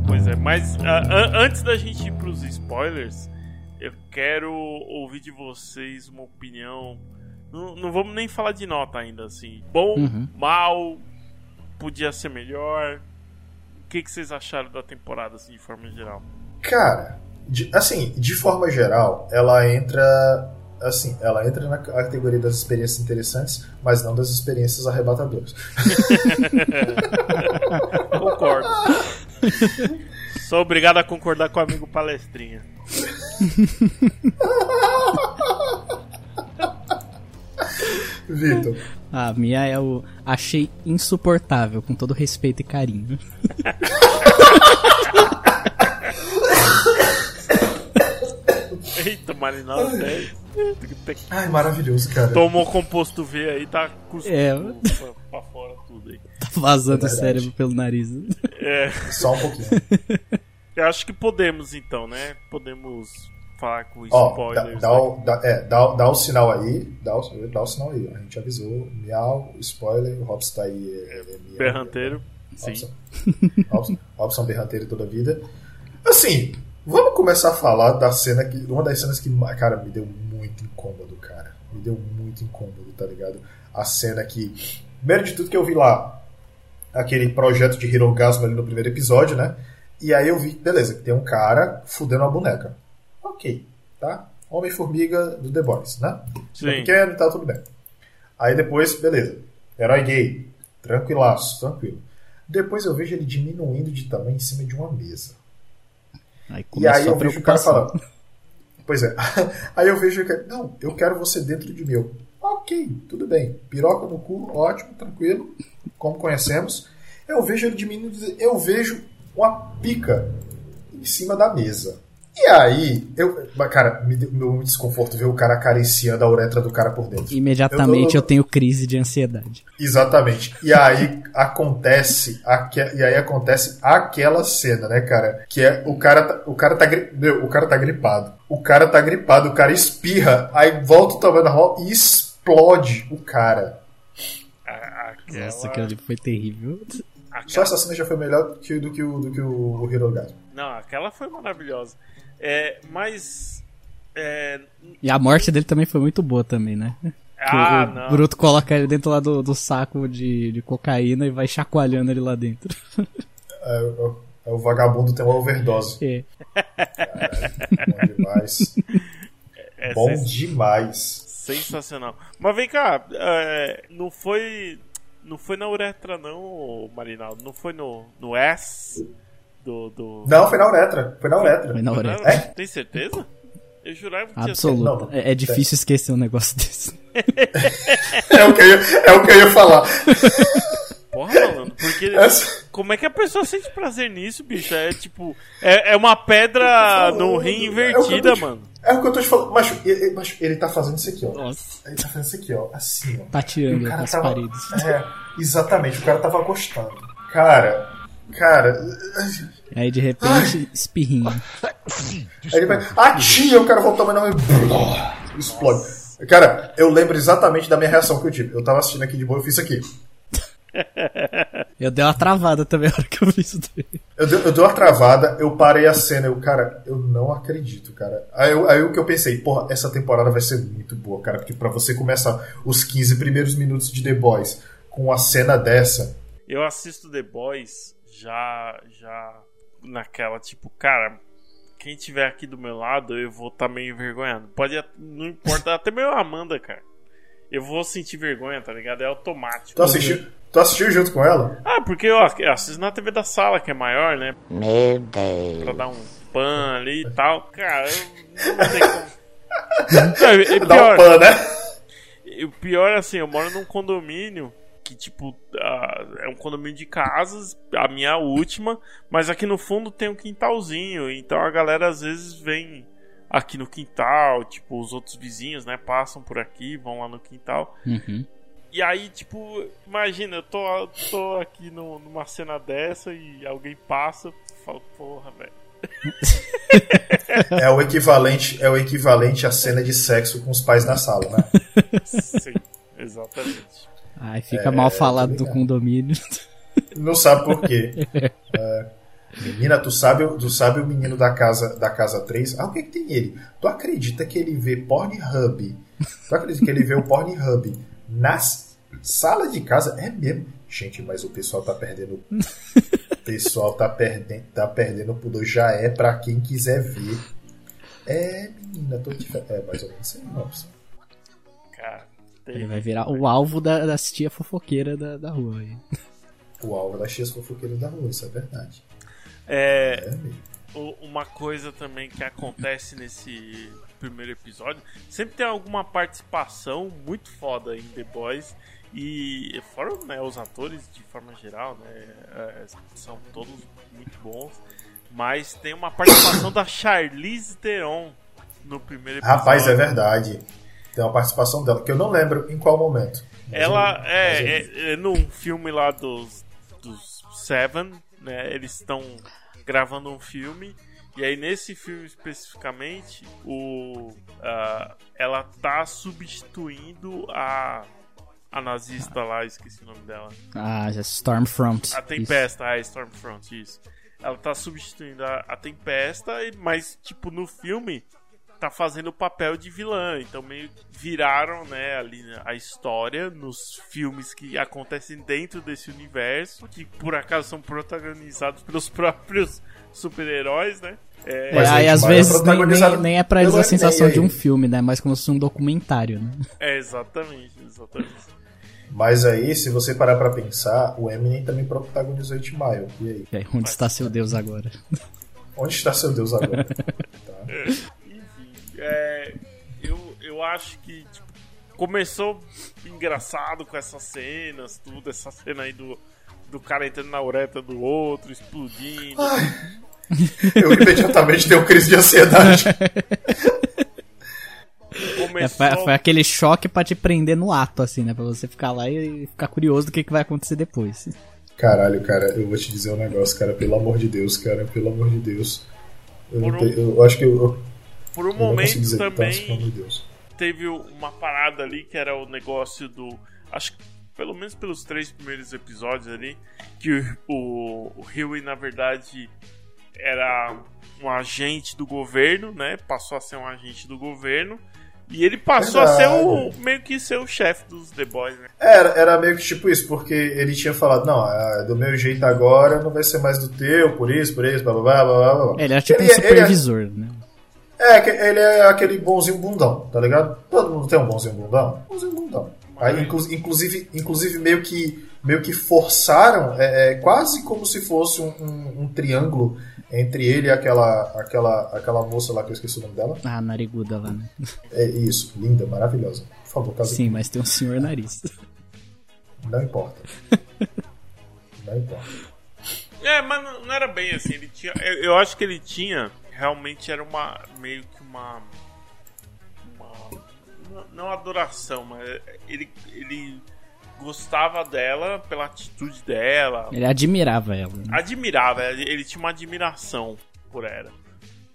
Speaker 3: Pois é, mas uh, antes da gente ir pros spoilers, eu quero ouvir de vocês uma opinião. Não, não vamos nem falar de nota ainda, assim. Bom, uhum. mal, podia ser melhor. O que, que vocês acharam da temporada, assim, de forma geral?
Speaker 1: Cara, de, assim, de forma geral, ela entra assim, ela entra na categoria das experiências interessantes, mas não das experiências arrebatadoras.
Speaker 3: Concordo. Sou obrigado a concordar com o amigo palestrinha.
Speaker 1: Vitor.
Speaker 2: A minha é o achei insuportável, com todo respeito e carinho.
Speaker 3: Eita, Marinal, sério.
Speaker 1: Ai, maravilhoso, cara.
Speaker 3: Tomou composto V aí, tá cuspindo
Speaker 2: é.
Speaker 3: pra, pra, fora tudo aí.
Speaker 2: Tá vazando é o cérebro pelo nariz.
Speaker 3: É.
Speaker 1: Só um pouquinho.
Speaker 3: Eu acho que podemos então, né? Podemos falar com spoilers.
Speaker 1: Ó, dá, dá, o, dá, é, dá, dá o sinal aí. Dá o, dá o sinal aí. A gente avisou. Miau, spoiler. O Robson tá aí. É, é,
Speaker 3: é Berranteiro.
Speaker 1: Robson. Sim. Robson, Robson Berranteiro toda a vida. Assim, vamos começar a falar da cena que. Uma das cenas que, cara, me deu muito incômodo, cara. Me deu muito incômodo, tá ligado? A cena que. Primeiro de tudo que eu vi lá, aquele projeto de Hirogasmo ali no primeiro episódio, né? E aí eu vi, beleza, que tem um cara fudendo uma boneca. Ok, tá? Homem-Formiga do The Boys, né? Sim. Pequeno e tal, tudo bem. Aí depois, beleza. Herói gay. Tranquilaço, tranquilo. Depois eu vejo ele diminuindo de tamanho em cima de uma mesa. Aí e aí eu vejo o cara falando. Pois é. Aí eu vejo que. Não, eu quero você dentro de mim. Ok, tudo bem. Piroca no cu, ótimo, tranquilo. Como conhecemos. Eu vejo ele diminuindo. Eu vejo uma pica em cima da mesa. E aí, eu, cara, me deu um desconforto ver o cara acariciando a uretra do cara por dentro.
Speaker 2: Imediatamente eu, eu, eu tenho crise de ansiedade.
Speaker 1: Exatamente. E aí acontece, aque, e aí acontece aquela cena, né, cara? Que é o cara, tá, o cara tá, meu, o cara tá gripado. O cara tá gripado, o cara espirra, aí volta o tamanho da rola e explode o cara.
Speaker 2: Aquela... Nossa, aquilo ali foi terrível.
Speaker 1: Aquela... Só essa cena já foi melhor do que, do que o, do que o, o Hirogasmo.
Speaker 3: Não, aquela foi maravilhosa. É, mas. É...
Speaker 2: E a morte dele também foi muito boa também, né?
Speaker 3: Ah,
Speaker 2: o
Speaker 3: não.
Speaker 2: Bruto coloca ele dentro lá do, do saco de, de cocaína e vai chacoalhando ele lá dentro.
Speaker 1: É, é, é o vagabundo tem uma overdose. É. Caralho, bom demais. É, bom sens... demais.
Speaker 3: Sensacional. Mas vem cá, é, não foi. Não foi na uretra, não, Marinaldo. Não foi no, no S do, do.
Speaker 1: Não, foi na uretra. Foi na uretra.
Speaker 2: Foi na uretra. É?
Speaker 3: Tem certeza? Eu jurava que
Speaker 2: Absoluto. Tinha é, é, difícil esquecer um negócio desse.
Speaker 1: é, o que eu ia, é o que eu ia falar.
Speaker 3: Porra, mano, porque. Essa... Como é que a pessoa sente prazer nisso, bicho? É tipo. É, é uma pedra no rim invertida,
Speaker 1: é
Speaker 3: mano.
Speaker 1: É o que eu tô te falando. Macho, ele, macho, ele tá fazendo isso aqui, ó. Nossa. Ele tá fazendo isso aqui, ó. Assim, ó.
Speaker 2: Tateando com as tava... paredes.
Speaker 1: É, exatamente. O cara tava gostando. Cara, Cara.
Speaker 2: Aí de repente, espirrinho.
Speaker 1: Aí ele vai. Ah, tia, eu quero voltar, mas não. Explode. Cara, eu lembro exatamente da minha reação que eu tive. Eu tava assistindo aqui de boa, eu fiz isso aqui.
Speaker 2: Eu dei uma travada também na hora que eu vi isso daí.
Speaker 1: Eu dei, eu dei uma travada, eu parei a cena, eu, cara, eu não acredito, cara. Aí, eu, aí o que eu pensei, porra, essa temporada vai ser muito boa, cara, porque pra você começar os 15 primeiros minutos de The Boys com uma cena dessa.
Speaker 3: Eu assisto The Boys já já naquela tipo, cara, quem tiver aqui do meu lado, eu vou estar tá meio envergonhado. Pode não importa até meio Amanda, cara. Eu vou sentir vergonha, tá ligado? É automático.
Speaker 1: Tu assistiu, tu assistiu junto com ela?
Speaker 3: Ah, porque eu assisto na TV da sala, que é maior, né?
Speaker 2: Meu Deus.
Speaker 3: Pra dar um pan ali e tal. Cara, eu não sei como. Dá um pan, né? O pior é assim, eu moro num condomínio que, tipo, uh, é um condomínio de casas, a minha última, mas aqui no fundo tem um quintalzinho, então a galera às vezes vem aqui no quintal, tipo, os outros vizinhos, né, passam por aqui, vão lá no quintal.
Speaker 2: Uhum.
Speaker 3: E aí, tipo, imagina, eu tô, tô aqui no, numa cena dessa e alguém passa, eu falo, porra, velho.
Speaker 1: é o equivalente, é o equivalente à cena de sexo com os pais na sala, né?
Speaker 3: Sim, exatamente.
Speaker 2: Ai, fica é, mal falado do condomínio.
Speaker 1: Não sabe por quê. É, Menina, tu sabe, tu sabe o menino da casa, da casa 3? Ah, o que, que tem ele? Tu acredita que ele vê Pornhub? Tu acredita que ele vê o Pornhub nas salas de casa? É mesmo. Gente, mas o pessoal tá perdendo. O pessoal tá perdendo, tá perdendo o pudor. Já é pra quem quiser ver. É, menina, tô te. É mais ou menos isso aí, nossa.
Speaker 2: Cara, ele vai virar o alvo da, das tia fofoqueira da, da rua aí.
Speaker 1: O alvo das tias fofoqueiras da rua, isso é verdade.
Speaker 3: É, é uma coisa também que acontece nesse primeiro episódio, sempre tem alguma participação muito foda em The Boys. E fora né, os atores de forma geral, né, é, são todos muito bons. Mas tem uma participação da Charlize Theron no primeiro episódio.
Speaker 1: Rapaz, é verdade. Tem uma participação dela, que eu não lembro em qual momento.
Speaker 3: Ela é, é, é, num filme lá dos, dos Seven, né? Eles estão gravando um filme. E aí nesse filme especificamente, o, uh, ela tá substituindo a a nazista lá, esqueci o nome dela.
Speaker 2: Ah, Stormfront.
Speaker 3: A Tempesta, isso. ah, Stormfront, isso. Ela tá substituindo a, a Tempesta, mas tipo no filme tá fazendo o papel de vilã, então meio viraram, né, ali a história nos filmes que acontecem dentro desse universo, que por acaso são protagonizados pelos próprios super-heróis, né?
Speaker 2: É, é aí às vezes nem, nem, nem, é pra eles a sensação de um filme, né? Mas como se fosse um documentário, né?
Speaker 3: É, exatamente, exatamente.
Speaker 1: Mas aí, se você parar pra pensar, o Eminem também protagonizou 8 Mile. E aí?
Speaker 2: E aí onde está seu Deus agora?
Speaker 1: Onde está seu Deus agora? tá.
Speaker 3: Enfim, é, eu, eu acho que tipo, começou engraçado com essas cenas, tudo, essa cena aí do, do cara entrando na ureta do outro, explodindo. Ai.
Speaker 1: Eu imediatamente dei uma crise de ansiedade.
Speaker 2: É, foi, foi, aquele choque para te prender no ato, assim, né? Pra você ficar lá e ficar curioso do que, que vai acontecer depois.
Speaker 1: Caralho, cara, eu vou te dizer um negócio, cara, pelo amor de Deus, cara, pelo amor de Deus. Eu, um, te, eu acho que eu.
Speaker 3: Por um momento também de teve uma parada ali que era o negócio do. Acho que pelo menos pelos três primeiros episódios ali, que o, o Huey, na verdade, era um agente do governo, né? Passou a ser um agente do governo. E ele passou Verdade. a ser o meio que ser o chefe dos The Boys, né?
Speaker 1: Era, era meio que tipo isso, porque ele tinha falado, não, é do meu jeito agora não vai ser mais do teu, por isso, por isso, blá blá blá blá blá.
Speaker 2: Ele é tipo ele, um supervisor, ele é, né?
Speaker 1: É, ele é aquele bonzinho bundão, tá ligado? Todo mundo tem um bonzinho bundão? Bonzinho bundão. Aí, inclu inclusive, inclusive meio que meio que forçaram, é, é quase como se fosse um, um, um, triângulo entre ele e aquela, aquela, aquela moça lá que eu esqueci o nome dela.
Speaker 2: Ah, nariguda lá, né?
Speaker 1: É isso, linda, maravilhosa. Por favor,
Speaker 2: casa Sim, aqui. mas tem um senhor nariz.
Speaker 1: Não importa. não importa.
Speaker 3: É, mas não era bem assim. Ele tinha, eu, eu acho que ele tinha. Realmente era uma. meio que uma. Não adoração, mas ele, ele gostava dela pela atitude dela.
Speaker 2: Ele admirava ela. Né?
Speaker 3: Admirava, ele tinha uma admiração por ela.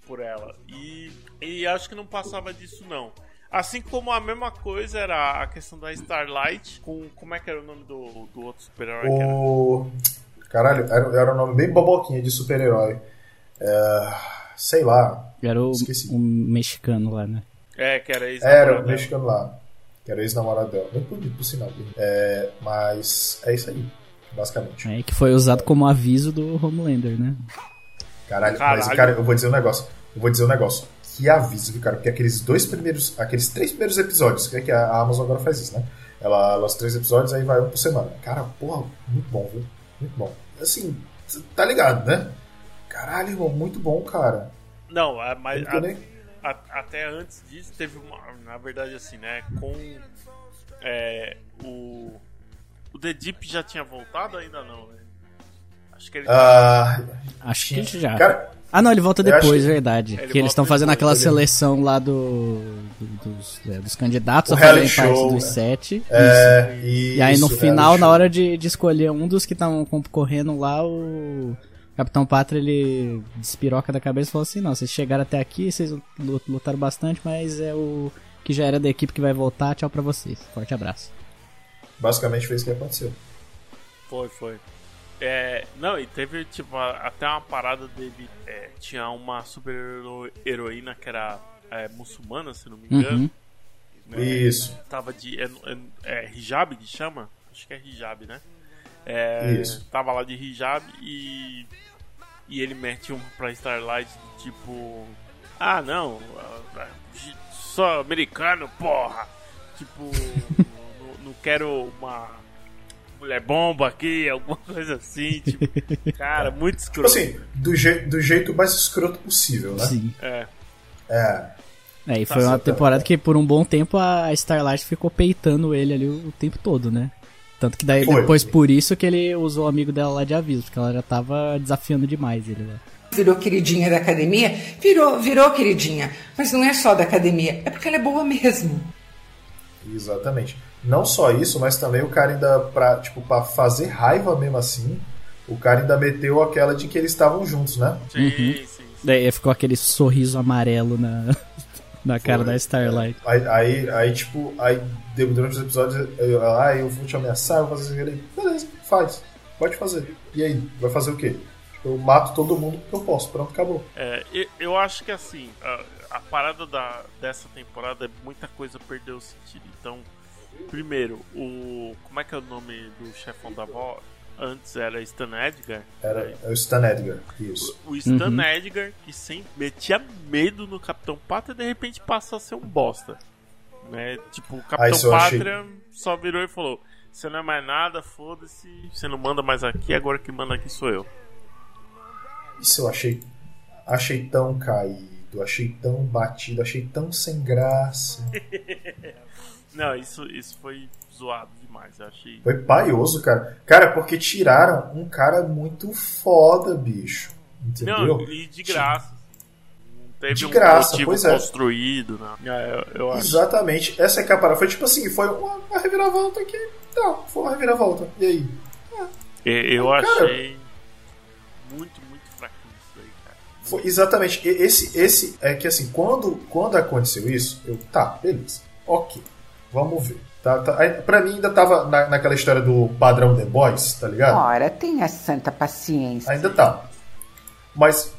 Speaker 3: Por ela. E, e acho que não passava disso, não. Assim como a mesma coisa era a questão da Starlight com. Como é que era o nome do, do outro super-herói?
Speaker 1: O... Caralho, era, era um nome bem boboquinha de super-herói. É... Sei lá.
Speaker 2: Era o, o mexicano lá, né?
Speaker 3: É, que era
Speaker 1: isso. Era o mexicano lá que era ex-namorado dela. Muito bonito, por sinal. É, mas é isso aí, basicamente.
Speaker 2: É, que foi usado como aviso do Homelander, né?
Speaker 1: Caralho, Caralho. mas, cara, eu vou dizer um negócio. Eu vou dizer um negócio. Que aviso, viu, cara? Porque aqueles dois primeiros, aqueles três primeiros episódios, que, é que a Amazon agora faz isso, né? Ela, os três episódios, aí vai um por semana. Cara, porra, muito bom, viu? Muito bom. Assim, tá ligado, né? Caralho, irmão, muito bom, cara.
Speaker 3: Não, é, mas a, até antes disso teve uma. Na verdade, assim, né? Com é, o. O The Deep já tinha voltado ainda não, né?
Speaker 2: Acho que ele. Uh, acho que já. Cara, ah, não, ele volta depois, que... verdade. Ele que eles estão fazendo aquela seleção lá do, do dos, é, dos candidatos o a fazerem parte dos sete.
Speaker 1: É,
Speaker 2: isso. Isso, e aí no final, na hora de, de escolher um dos que estão concorrendo lá, o Capitão Pátria ele despiroca da cabeça e falou assim: não, vocês chegaram até aqui, vocês lutaram bastante, mas é o que já era da equipe que vai voltar. Tchau pra vocês. Forte abraço.
Speaker 1: Basicamente foi isso que aconteceu.
Speaker 3: Foi, foi. É, não, e teve tipo até uma parada dele. É, tinha uma super heroína que era é, muçulmana, se não me engano. Uhum.
Speaker 1: Né? Isso.
Speaker 3: Tava de. É, é, é, hijab que chama? Acho que é hijab, né? É, Isso. Tava lá de hijab e. E ele mete um pra Starlight tipo. Ah, não. Sou americano, porra! Tipo. não, não quero uma mulher bomba aqui, alguma coisa assim, tipo, cara, muito tipo escroto.
Speaker 1: Tipo assim, do, je do jeito mais escroto possível, né?
Speaker 2: Sim.
Speaker 3: É.
Speaker 1: É.
Speaker 2: É, e foi tá uma temporada que por um bom tempo a Starlight ficou peitando ele ali o, o tempo todo, né? Tanto que daí foi. depois por isso que ele usou o amigo dela lá de aviso, porque ela já tava desafiando demais ele lá.
Speaker 4: Virou queridinha da academia? Virou, virou queridinha. Mas não é só da academia, é porque ela é boa mesmo.
Speaker 1: Exatamente. Não só isso, mas também o cara ainda, pra, tipo, pra fazer raiva mesmo assim, o cara ainda meteu aquela de que eles estavam juntos, né?
Speaker 3: Sim, uhum. sim, sim.
Speaker 2: Daí ficou aquele sorriso amarelo na, na cara Foi, da Starlight.
Speaker 1: É. Aí, aí, aí, tipo, aí durante os episódios, eu, ah, eu vou te ameaçar, eu vou fazer isso. Beleza, faz. Pode fazer. E aí, vai fazer o quê? Eu mato todo mundo que eu posso. Pronto, acabou.
Speaker 3: É, eu acho que assim, a, a parada da, dessa temporada é muita coisa perdeu o sentido. Então, Primeiro, o. Como é que é o nome do chefão da avó? Antes era Stan Edgar?
Speaker 1: Era é o Stan Edgar, isso.
Speaker 3: O, o Stan uhum. Edgar, que sempre metia medo no Capitão Pátria, de repente passa a ser um bosta. Né? Tipo, o Capitão Pátria achei... só virou e falou: Você não é mais nada, foda-se, você não manda mais aqui, agora que manda aqui sou eu.
Speaker 1: Isso eu achei. Achei tão caído, achei tão batido, achei tão sem graça.
Speaker 3: Não, isso, isso foi zoado demais, eu achei.
Speaker 1: Foi paioso, cara. Cara, porque tiraram um cara muito foda, bicho. Entendeu?
Speaker 3: Não, e de graça. Não teve
Speaker 1: de um graça,
Speaker 3: pois é. construído, né? Eu, eu
Speaker 1: Exatamente. Essa é que é a parada. Foi tipo assim, foi uma, uma reviravolta que. Não, foi uma reviravolta. E aí?
Speaker 3: Ah, eu achei muito, muito fraquinho isso aí, cara.
Speaker 1: Foi, exatamente. Esse, esse é que assim, quando, quando aconteceu isso, eu. Tá, beleza. Ok. Vamos ver. Tá, tá. Pra mim ainda tava na, naquela história do padrão The Boys, tá ligado?
Speaker 4: Ora, tenha santa paciência.
Speaker 1: Ainda tá. Mas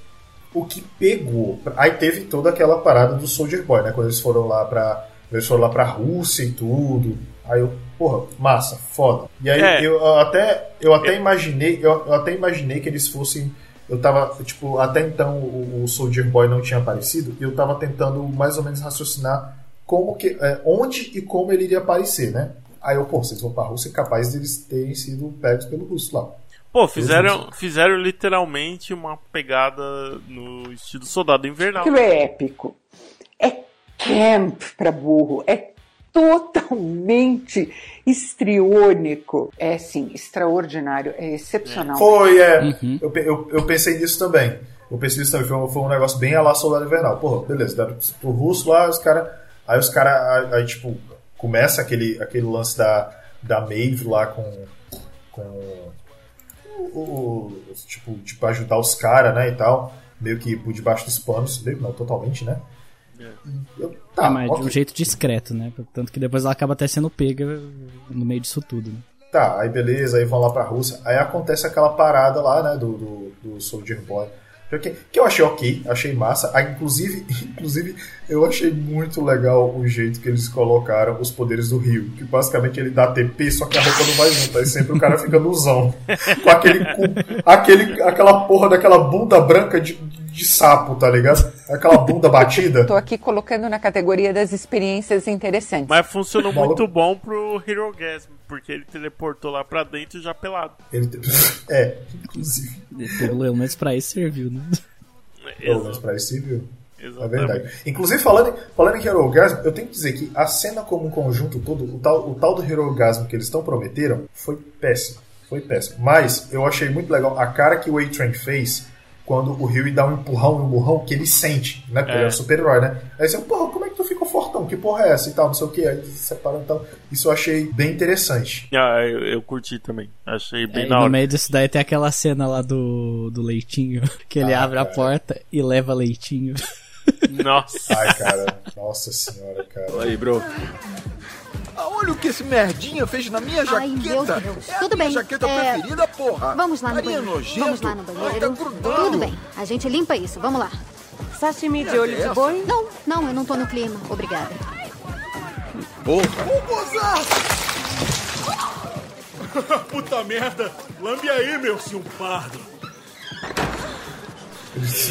Speaker 1: o que pegou. Aí teve toda aquela parada do Soldier Boy, né? Quando eles foram lá pra. Eles foram lá pra Rússia e tudo. Aí eu, porra, massa, foda. E aí é. eu até, eu até é. imaginei, eu, eu, até imaginei que eles fossem. Eu tava, tipo, até então o, o Soldier Boy não tinha aparecido, e eu tava tentando mais ou menos raciocinar como que, é, onde e como ele iria aparecer, né? Aí eu, pô, vocês vão pra Rússia, capaz deles terem sido pegos pelo russo lá.
Speaker 3: Pô, fizeram, fizeram literalmente uma pegada no estilo Soldado Invernal.
Speaker 4: Aquilo é épico. É camp pra burro. É totalmente estriônico. É, sim, extraordinário. É excepcional.
Speaker 1: Foi, é. Uhum. Eu, eu, eu pensei nisso também. Eu pensei nisso também. Foi, foi um negócio bem a lá Soldado Invernal. Porra, beleza. Deram pro russo lá, os caras Aí os caras, aí, tipo, começa aquele, aquele lance da, da Maeve lá com. com o, o, tipo, tipo, ajudar os caras, né, e tal. Meio que por debaixo dos panos, meio não, totalmente, né?
Speaker 2: É. Eu, tá, é, mas okay. de um jeito discreto, né? Tanto que depois ela acaba até sendo pega no meio disso tudo, né?
Speaker 1: Tá, aí beleza, aí vão lá pra Rússia. Aí acontece aquela parada lá, né, do, do, do Soldier Boy que, eu achei ok, achei massa. Ah, inclusive, inclusive, eu achei muito legal o jeito que eles colocaram os poderes do Rio. Que basicamente ele dá TP, só que a roupa não vai junto. Aí sempre o cara fica nuzão. Com aquele, com aquele, aquela porra daquela bunda branca de, de sapo, tá ligado? Aquela bunda batida.
Speaker 4: Tô aqui colocando na categoria das experiências interessantes.
Speaker 3: Mas funcionou muito bom pro Hero Gasm, porque ele teleportou lá pra dentro já pelado.
Speaker 1: Ele, é, inclusive.
Speaker 2: Pelo menos pra isso serviu, né?
Speaker 1: Pelo menos pra isso serviu. Exatamente. É verdade. Inclusive, falando, falando em Hero Gasm, eu tenho que dizer que a cena como um conjunto todo, o tal, o tal do Hero Gasm que eles estão prometeram, foi péssimo. Foi péssimo. Mas eu achei muito legal a cara que o A-Train fez quando o Rio dá um empurrão no burrão que ele sente, né? Porque é. ele é um super-herói, né? Aí você, porra, como é que tu ficou fortão? Que porra é essa e tal, não sei o que. Aí separando então. Isso eu achei bem interessante.
Speaker 3: Ah, eu, eu curti também. Achei bem
Speaker 2: é,
Speaker 3: na
Speaker 2: hora. No meio disso daí tem aquela cena lá do, do leitinho, que ele ah, abre cara. a porta e leva leitinho.
Speaker 3: Nossa.
Speaker 1: Ai, cara. Nossa senhora, cara.
Speaker 5: Aí, bro. Olha o que esse merdinha fez na minha jaqueta. Ai, meu
Speaker 6: Deus. É Tudo bem.
Speaker 5: jaqueta é... preferida, porra.
Speaker 6: Vamos lá no Carinha banheiro. Nojento. Vamos lá no banheiro. Tá Tudo bem. A gente limpa isso. Vamos lá.
Speaker 7: Sashimi de olho de boi?
Speaker 6: Não, não, eu não tô no clima. Obrigada.
Speaker 5: Porra. Vou!
Speaker 8: Puta merda! Lambe aí, meu senhor pardo!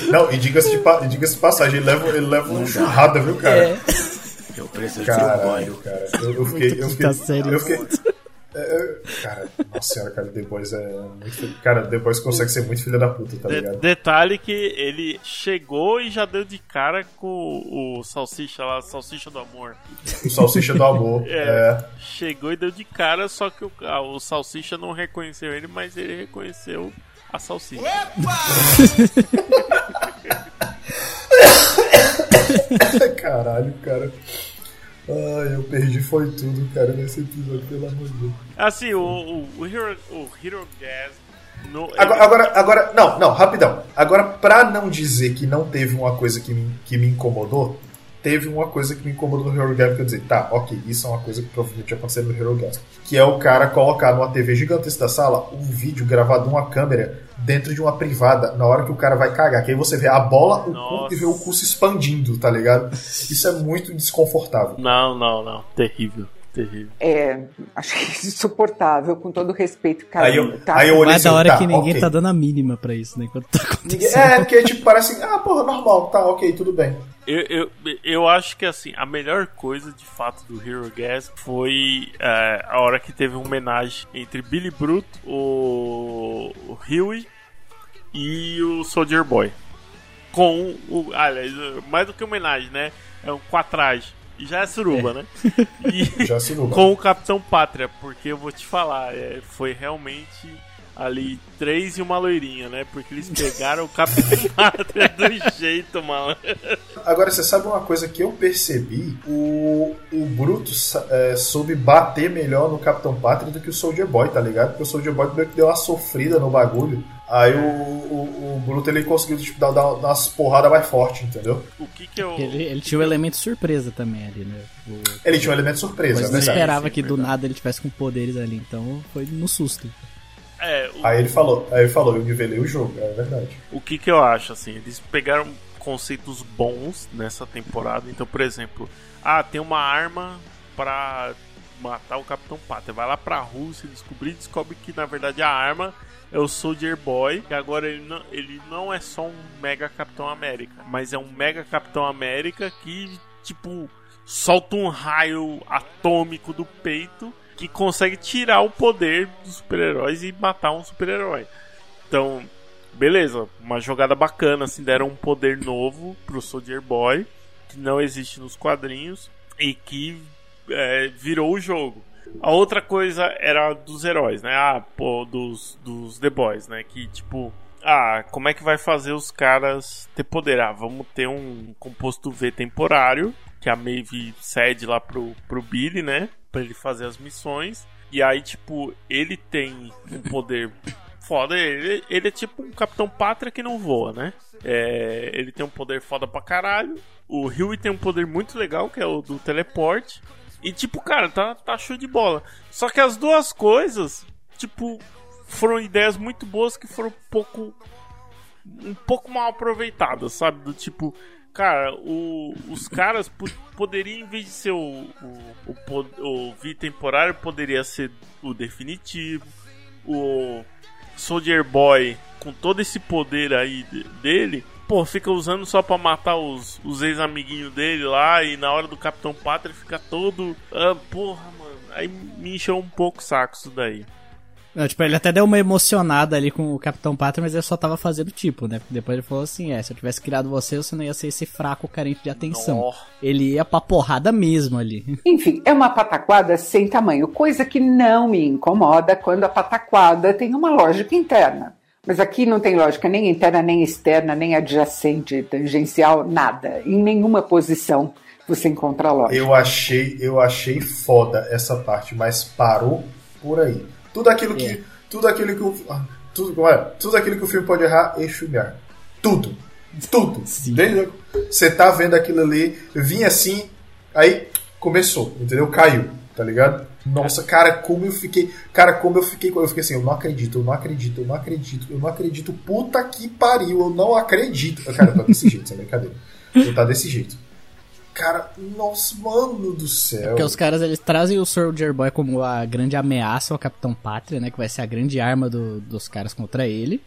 Speaker 1: Não, e diga-se de, diga de passagem, ele leva, ele leva uma churrada, viu, cara? É.
Speaker 5: Preciso Caralho, de um banho.
Speaker 1: cara. Eu, eu fiquei. Eu fiquei, tá sério. Eu fiquei é, é, cara, nossa senhora, cara, The Boys é muito. Cara, The Boys consegue ser muito filha da puta, tá ligado? De
Speaker 3: detalhe que ele chegou e já deu de cara com o Salsicha lá, Salsicha do Amor.
Speaker 1: O Salsicha do Amor, é, é.
Speaker 3: Chegou e deu de cara, só que o, ah, o Salsicha não reconheceu ele, mas ele reconheceu a Salsicha.
Speaker 1: Caralho, cara. Ai, eu perdi foi tudo, cara, nesse episódio, pelo amor de Deus.
Speaker 3: Assim, o, o, o Hero, o Hero Gas.
Speaker 1: No, agora, agora, agora, não, não, rapidão. Agora, pra não dizer que não teve uma coisa que me, que me incomodou, teve uma coisa que me incomodou no Hero Gas, que eu dizer, tá, ok, isso é uma coisa que provavelmente aconteceu no Hero Gas. Que é o cara colocar numa TV gigantesca da sala um vídeo gravado numa câmera dentro de uma privada na hora que o cara vai cagar. Que aí você vê a bola, o cu e vê o cu se expandindo, tá ligado? Isso é muito desconfortável.
Speaker 3: Não, não, não. Terrível. Terrível.
Speaker 4: É, acho que é insuportável, com todo respeito,
Speaker 1: cara. Aí eu, tá? aí eu olhei
Speaker 2: Mas da hora tá, que ninguém okay. tá dando a mínima pra isso, né? Enquanto tá acontecendo.
Speaker 1: É, porque tipo, parece, ah, porra, normal, tá, ok, tudo bem.
Speaker 3: Eu, eu, eu acho que assim, a melhor coisa de fato do Hero Gas foi é, a hora que teve uma homenagem entre Billy Bruto, o, o Huey e o Soldier Boy. Com o. Aliás, mais do que homenagem, né? É um quatrage. E já é suruba, é. né? E já é suruba. com o Capitão Pátria, porque eu vou te falar, é, foi realmente ali três e uma loirinha, né? Porque eles pegaram o Capitão Pátria do jeito, mano.
Speaker 1: Agora, você sabe uma coisa que eu percebi? O, o Bruto é, soube bater melhor no Capitão Pátria do que o Soldier Boy, tá ligado? Porque o Soldier Boy deu uma sofrida no bagulho. Aí o, o, o Bruto ele conseguiu tipo, dar, dar umas porradas mais fortes, entendeu?
Speaker 3: O que que eu...
Speaker 2: ele, ele tinha o um elemento surpresa também ali, né?
Speaker 1: O... Ele tinha um elemento surpresa, Mas
Speaker 2: não esperava que do nada ele tivesse com poderes ali, então foi no susto.
Speaker 1: É, o... Aí ele falou, aí ele falou, eu nivelei o jogo, é verdade.
Speaker 3: O que que eu acho, assim, eles pegaram conceitos bons nessa temporada, então, por exemplo, ah, tem uma arma pra matar o Capitão Pátria, vai lá pra Rússia descobrir descobre que na verdade a arma é o Soldier Boy, que agora ele não, ele não é só um Mega Capitão América, mas é um Mega Capitão América que, tipo, solta um raio atômico do peito que consegue tirar o poder dos super-heróis e matar um super-herói. Então, beleza, uma jogada bacana, assim, deram um poder novo pro Soldier Boy, que não existe nos quadrinhos, e que é, virou o jogo. A outra coisa era dos heróis, né? Ah, pô, dos, dos The Boys, né? Que tipo, ah, como é que vai fazer os caras ter poder? Ah, vamos ter um composto V temporário, que a Maeve cede lá pro, pro Billy, né? Pra ele fazer as missões. E aí, tipo, ele tem um poder foda. Ele, ele é tipo um Capitão Pátria que não voa, né? É, ele tem um poder foda pra caralho. O Huey tem um poder muito legal, que é o do teleporte. E tipo, cara, tá, tá show de bola. Só que as duas coisas, tipo, foram ideias muito boas que foram um pouco. um pouco mal aproveitadas, sabe? Do tipo, cara, o, os caras poderiam, em vez de ser o, o, o, o temporário, poderia ser o definitivo. O Soldier Boy, com todo esse poder aí dele, pô, fica usando só pra matar os, os ex-amiguinhos dele lá e na hora do Capitão Pátria fica todo. Ah, porra, mano. Aí me encheu um pouco o saco isso daí.
Speaker 2: Não, tipo, ele até deu uma emocionada ali com o Capitão Pátria, mas ele só tava fazendo tipo, né? Depois ele falou assim: é, se eu tivesse criado você, você não ia ser esse fraco carente de atenção. Oh. Ele ia pra porrada mesmo ali.
Speaker 4: Enfim, é uma pataquada sem tamanho, coisa que não me incomoda quando a pataquada tem uma lógica interna. Mas aqui não tem lógica nem interna, nem externa, nem adjacente, tangencial, nada. Em nenhuma posição você encontra lógica.
Speaker 1: Eu achei, eu achei foda essa parte, mas parou por aí. Tudo aquilo que, é. tudo aquilo que o, ah, tudo, é, tudo aquilo que o filme pode errar, enxugar. Tudo. Tudo. Desde, você tá vendo aquilo ali, vinha assim, aí começou, entendeu? Caiu. tá ligado? Nossa, cara, como eu fiquei. Cara, como eu fiquei. Eu fiquei assim, eu não acredito, eu não acredito, eu não acredito, eu não acredito. Puta que pariu, eu não acredito. Cara, tá desse jeito, sem brincadeira. Ele tá desse jeito. Cara, nossa, mano do céu. É
Speaker 2: porque os caras eles trazem o Soldier Boy como a grande ameaça ao Capitão Pátria, né? Que vai ser a grande arma do, dos caras contra ele.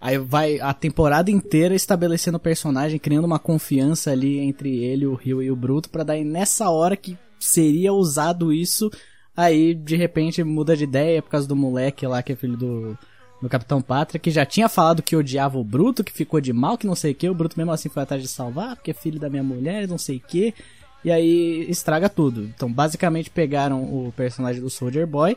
Speaker 2: Aí vai a temporada inteira estabelecendo o personagem, criando uma confiança ali entre ele, o Rio e o Bruto, para daí nessa hora que seria usado isso, aí de repente muda de ideia por causa do moleque lá que é filho do, do Capitão Pátria, que já tinha falado que odiava o Bruto, que ficou de mal, que não sei o que, o Bruto mesmo assim foi atrás de salvar, porque é filho da minha mulher, não sei o que, e aí estraga tudo. Então basicamente pegaram o personagem do Soldier Boy,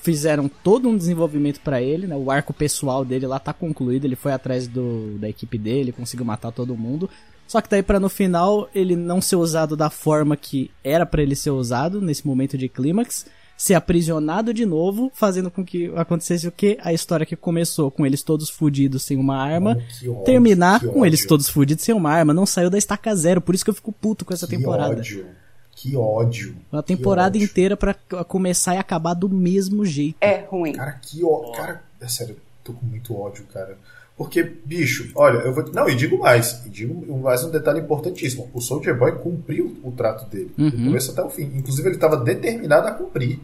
Speaker 2: fizeram todo um desenvolvimento para ele, né? O arco pessoal dele lá tá concluído, ele foi atrás do, da equipe dele, conseguiu matar todo mundo. Só que daí para no final ele não ser usado da forma que era para ele ser usado nesse momento de clímax, ser aprisionado de novo, fazendo com que acontecesse o que? A história que começou com eles todos fudidos sem uma arma, ódio, terminar com eles todos fudidos sem uma arma, não saiu da estaca zero, por isso que eu fico puto com essa
Speaker 1: que
Speaker 2: temporada.
Speaker 1: Ódio. Que ódio.
Speaker 2: Uma temporada
Speaker 1: ódio.
Speaker 2: inteira para começar e acabar do mesmo jeito.
Speaker 4: É ruim.
Speaker 1: Cara, que ódio. Cara, é sério, tô com muito ódio, cara. Porque, bicho, olha, eu vou. Não, e digo mais. E digo mais um detalhe importantíssimo. O Soldier Boy cumpriu o trato dele. Uhum. Do começo até o fim. Inclusive, ele estava determinado a cumprir.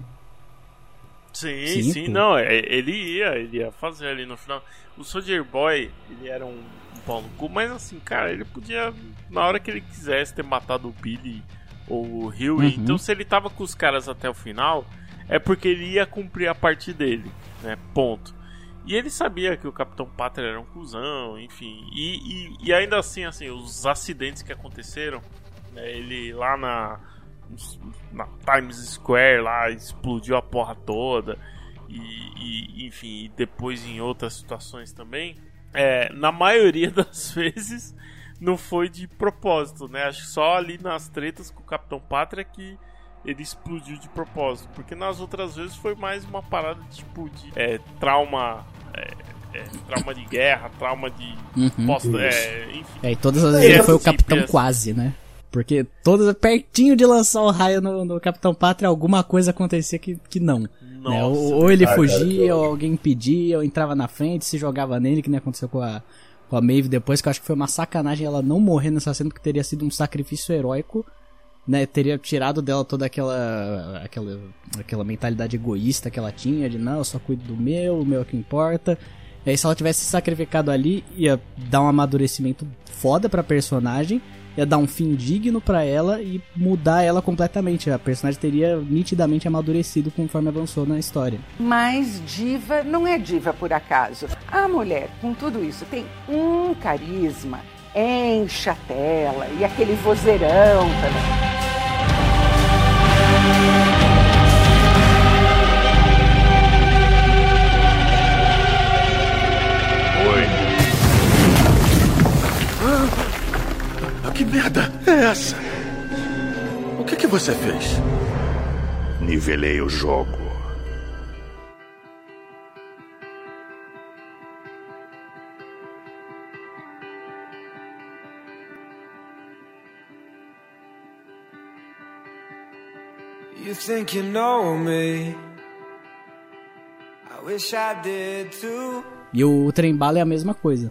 Speaker 3: Sim, sim, sim não, é, ele ia, ele ia fazer ali no final. O Soldier Boy, ele era um, um pau no cu, mas assim, cara, ele podia, na hora que ele quisesse, ter matado o Billy ou o Huey. Uhum. Então, se ele tava com os caras até o final, é porque ele ia cumprir a parte dele, né? Ponto. E ele sabia que o Capitão Pátria era um cuzão, enfim. E, e, e ainda assim, assim, os acidentes que aconteceram, né, ele lá na, na Times Square lá explodiu a porra toda. E, e enfim, depois em outras situações também. É, na maioria das vezes não foi de propósito, né? Acho que só ali nas tretas com o Capitão Pátria que ele explodiu de propósito. Porque nas outras vezes foi mais uma parada tipo de é, trauma. É, é, trauma de guerra, trauma de. Uhum, posta, é, enfim.
Speaker 2: É, e todas as vezes foi o Capitão Quase, né? Porque todas pertinho de lançar o raio no, no Capitão Pátria, alguma coisa acontecia que, que não. Nossa, né? ou, ou, ele fugia, ou alguém impedia, ou entrava na frente, se jogava nele, que nem aconteceu com a, com a Maeve depois, que eu acho que foi uma sacanagem ela não morrer nessa cena, porque teria sido um sacrifício heróico né, teria tirado dela toda aquela, aquela aquela mentalidade egoísta que ela tinha de não, eu só cuido do meu, o meu é que importa. E aí se ela tivesse se sacrificado ali, ia dar um amadurecimento foda pra personagem, ia dar um fim digno para ela e mudar ela completamente. A personagem teria nitidamente amadurecido conforme avançou na história.
Speaker 4: Mas diva não é diva por acaso. A mulher, com tudo isso, tem um carisma enche a tela e aquele vozeirão também.
Speaker 5: Ah, que merda é essa? O que, que você fez? Nivelei o jogo.
Speaker 2: Think you know me? I wish I did too. E o trem bala é a mesma coisa.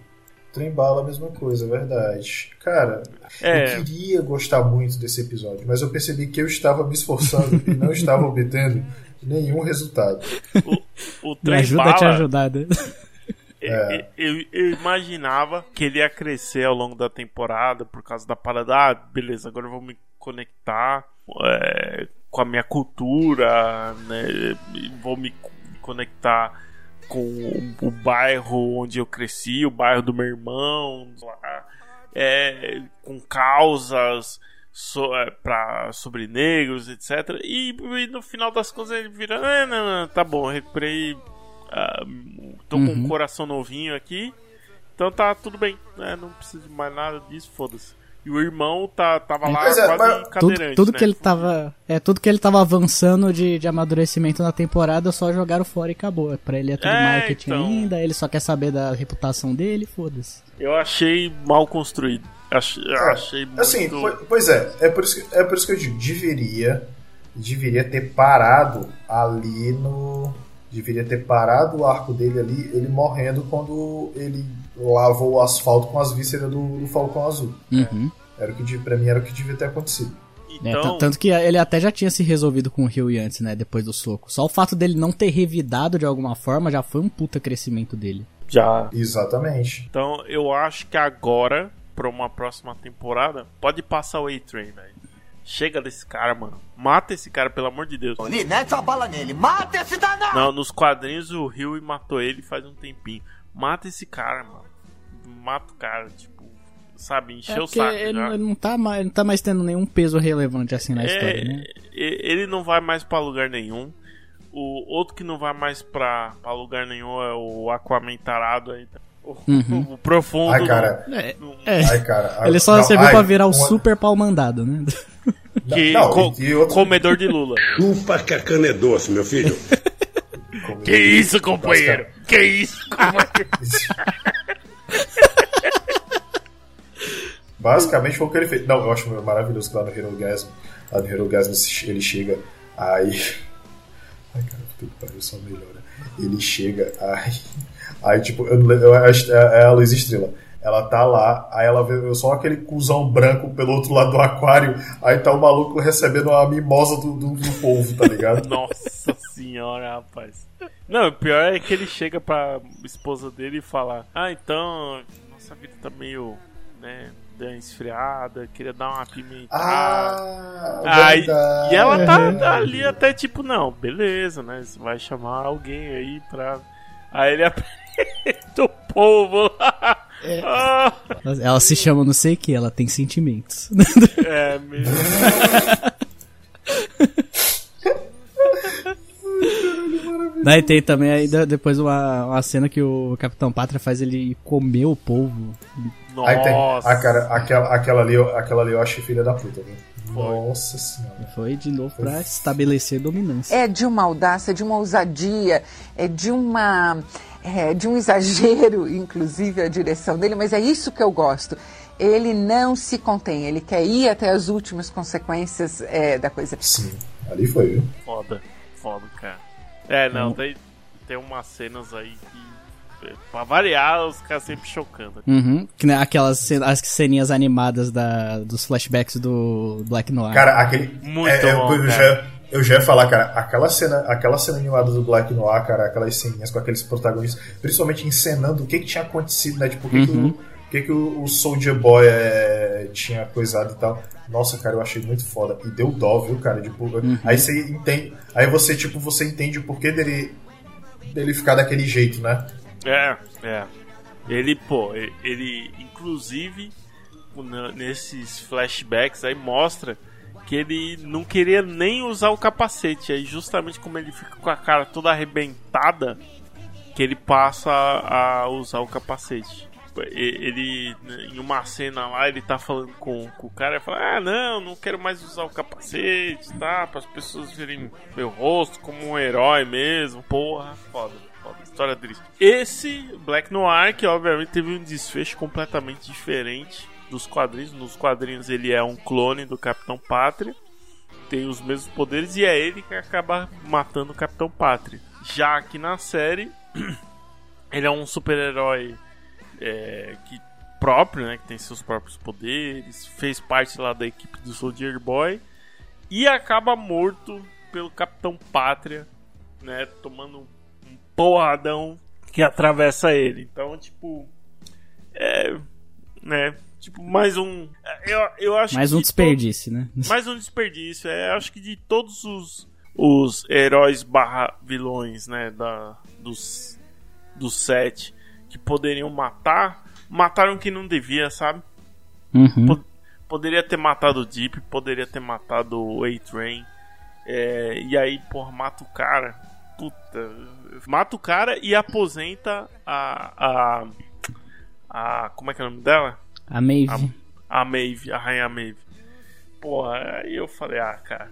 Speaker 1: Trem bala é a mesma coisa, é verdade. Cara, é. eu queria gostar muito desse episódio, mas eu percebi que eu estava me esforçando e não estava obtendo nenhum resultado.
Speaker 3: O, o trem
Speaker 2: me ajuda
Speaker 3: bala...
Speaker 2: a te ajudar, né?
Speaker 3: É. Eu, eu, imaginava que ele ia crescer ao longo da temporada por causa da parada. Ah, beleza, agora eu vou me conectar é, com a minha cultura, né? Vou me conectar com o, o, bairro onde eu cresci, o bairro do meu irmão, é, com causas so, é, pra, sobre negros, etc. E, e, no final das contas ele vira: ah, não, não, tá bom, recuperei. Uh, tô uhum. com um uhum. coração novinho aqui, então tá tudo bem, né? não preciso de mais nada disso, foda-se. E o irmão tá, tava lá é, quase mas...
Speaker 2: Tudo, tudo né? que ele tava. É, tudo que ele tava avançando de, de amadurecimento na temporada, só jogaram fora e acabou. Pra ele é tudo é, marketing então... ainda, ele só quer saber da reputação dele, foda-se.
Speaker 3: Eu achei mal construído. Achei, é, achei muito...
Speaker 1: Assim, pois é, é por, isso que, é por isso que eu digo, deveria deveria ter parado ali no. Deveria ter parado o arco dele ali, ele morrendo quando ele lavou o asfalto com as vísceras do, do Falcão Azul.
Speaker 2: Uhum.
Speaker 1: Era o que, pra mim era o que devia ter acontecido.
Speaker 2: Então... É, tanto que ele até já tinha se resolvido com o Rio antes, né? Depois do soco. Só o fato dele não ter revidado de alguma forma já foi um puta crescimento dele.
Speaker 3: Já.
Speaker 1: Exatamente.
Speaker 3: Então eu acho que agora, pra uma próxima temporada, pode passar o A-Train, velho. Chega desse cara, mano. Mata esse cara, pelo amor de Deus.
Speaker 9: Tony, mete a bala nele. Mata esse danado!
Speaker 3: Não, nos quadrinhos o Rio matou ele faz um tempinho. Mata esse cara, mano. Mata o cara, tipo sabe, encher é o saco.
Speaker 2: Ele, ele, não tá mais, não tá mais tendo nenhum peso relevante assim na é, história, né?
Speaker 3: Ele não vai mais para lugar nenhum. O outro que não vai mais pra, pra lugar nenhum é o Aquaman tarado aí. O, uhum. o profundo.
Speaker 1: Ai, cara.
Speaker 2: É, é. Ai, cara. Ele só não, serviu ai, pra virar o super pau mandado, né?
Speaker 3: Que não, co outro... comedor de Lula.
Speaker 5: Chupa que a cana é doce, meu filho.
Speaker 3: que isso, companheiro? Que isso, companheiro?
Speaker 1: Basicamente foi o que ele fez. Não, eu acho maravilhoso que lá no Hero Gasm, lá no Hero Gasm ele chega, aí. Ai, cara, puta que pariu, só melhora. Ele chega, aí. Aí, tipo, eu, eu, eu, é a Luiz Estrela. Ela tá lá, aí ela vê só aquele cuzão branco pelo outro lado do aquário, aí tá o maluco recebendo a mimosa do, do, do povo, tá ligado?
Speaker 3: Nossa senhora, rapaz. Não, o pior é que ele chega pra esposa dele e fala: Ah, então, nossa vida tá meio, né, deu uma esfriada, queria dar uma pimentada. Ah, aí, e ela tá ali até tipo, não, beleza, né? Você vai chamar alguém aí pra. Aí ele apresenta o povo lá.
Speaker 2: É. Ah. Ela se chama não sei o que, ela tem sentimentos.
Speaker 3: É mesmo.
Speaker 2: Daí tem também ainda depois uma, uma cena que o Capitão Pátria faz ele comer o povo
Speaker 3: nossa. Aí tem,
Speaker 1: a cara, aquela, aquela, ali, aquela ali eu achei filha da puta, viu? Nossa senhora.
Speaker 2: Foi de novo para estabelecer dominância.
Speaker 4: É de uma audácia, de uma ousadia, é de uma. É, de um exagero, inclusive, a direção dele, mas é isso que eu gosto. Ele não se contém, ele quer ir até as últimas consequências é, da coisa.
Speaker 1: Sim, ali foi, viu?
Speaker 3: Foda, foda, cara. É, não, tem, tem umas cenas aí que Pra variar, os caras sempre chocando.
Speaker 2: Uhum. Que, né, aquelas as ceninhas animadas da, dos flashbacks do Black Noir.
Speaker 1: Cara, aquele. Muito é, bom, eu, já, eu já ia falar, cara, aquela cena, aquela cena animada do Black Noir, cara, aquelas ceninhas com aqueles protagonistas, principalmente encenando o que, que tinha acontecido, né? Tipo, o que, uhum. que, o, que, que o, o Soldier Boy é, tinha coisado e tal. Nossa, cara, eu achei muito foda. E deu dó, viu, cara? Tipo, uhum. Aí você entende. Aí você, tipo, você entende o porquê dele, dele ficar daquele jeito, né?
Speaker 3: É, é. Ele, pô, ele, inclusive, nesses flashbacks aí mostra que ele não queria nem usar o capacete. Aí, justamente como ele fica com a cara toda arrebentada, que ele passa a usar o capacete. Ele, em uma cena lá, ele tá falando com, com o cara e fala: Ah, não, não quero mais usar o capacete, tá? Para as pessoas verem meu rosto como um herói mesmo. Porra, foda história triste. Esse Black Noir, que obviamente teve um desfecho completamente diferente dos quadrinhos. Nos quadrinhos ele é um clone do Capitão Pátria, tem os mesmos poderes e é ele que acaba matando o Capitão Pátria. Já que na série ele é um super-herói é, que próprio, né, que tem seus próprios poderes, fez parte lá da equipe do Soldier Boy e acaba morto pelo Capitão Pátria, né, tomando porradão que atravessa ele. Então, tipo. É. Né? Tipo, mais um. Eu, eu acho
Speaker 2: mais um desperdício,
Speaker 3: todo,
Speaker 2: né?
Speaker 3: Mais um desperdício. É, acho que de todos os, os heróis barra vilões, né? Da, dos, dos sete que poderiam matar, mataram quem não devia, sabe?
Speaker 2: Uhum.
Speaker 3: poderia ter matado o Deep, poderia ter matado o A-Train. É, e aí, porra, mata o cara. Puta, mata o cara e aposenta a. a. a como é que é o nome dela?
Speaker 2: A Maeve.
Speaker 3: A, a Maeve, a Rainha Maeve. Porra, aí eu falei, ah, cara,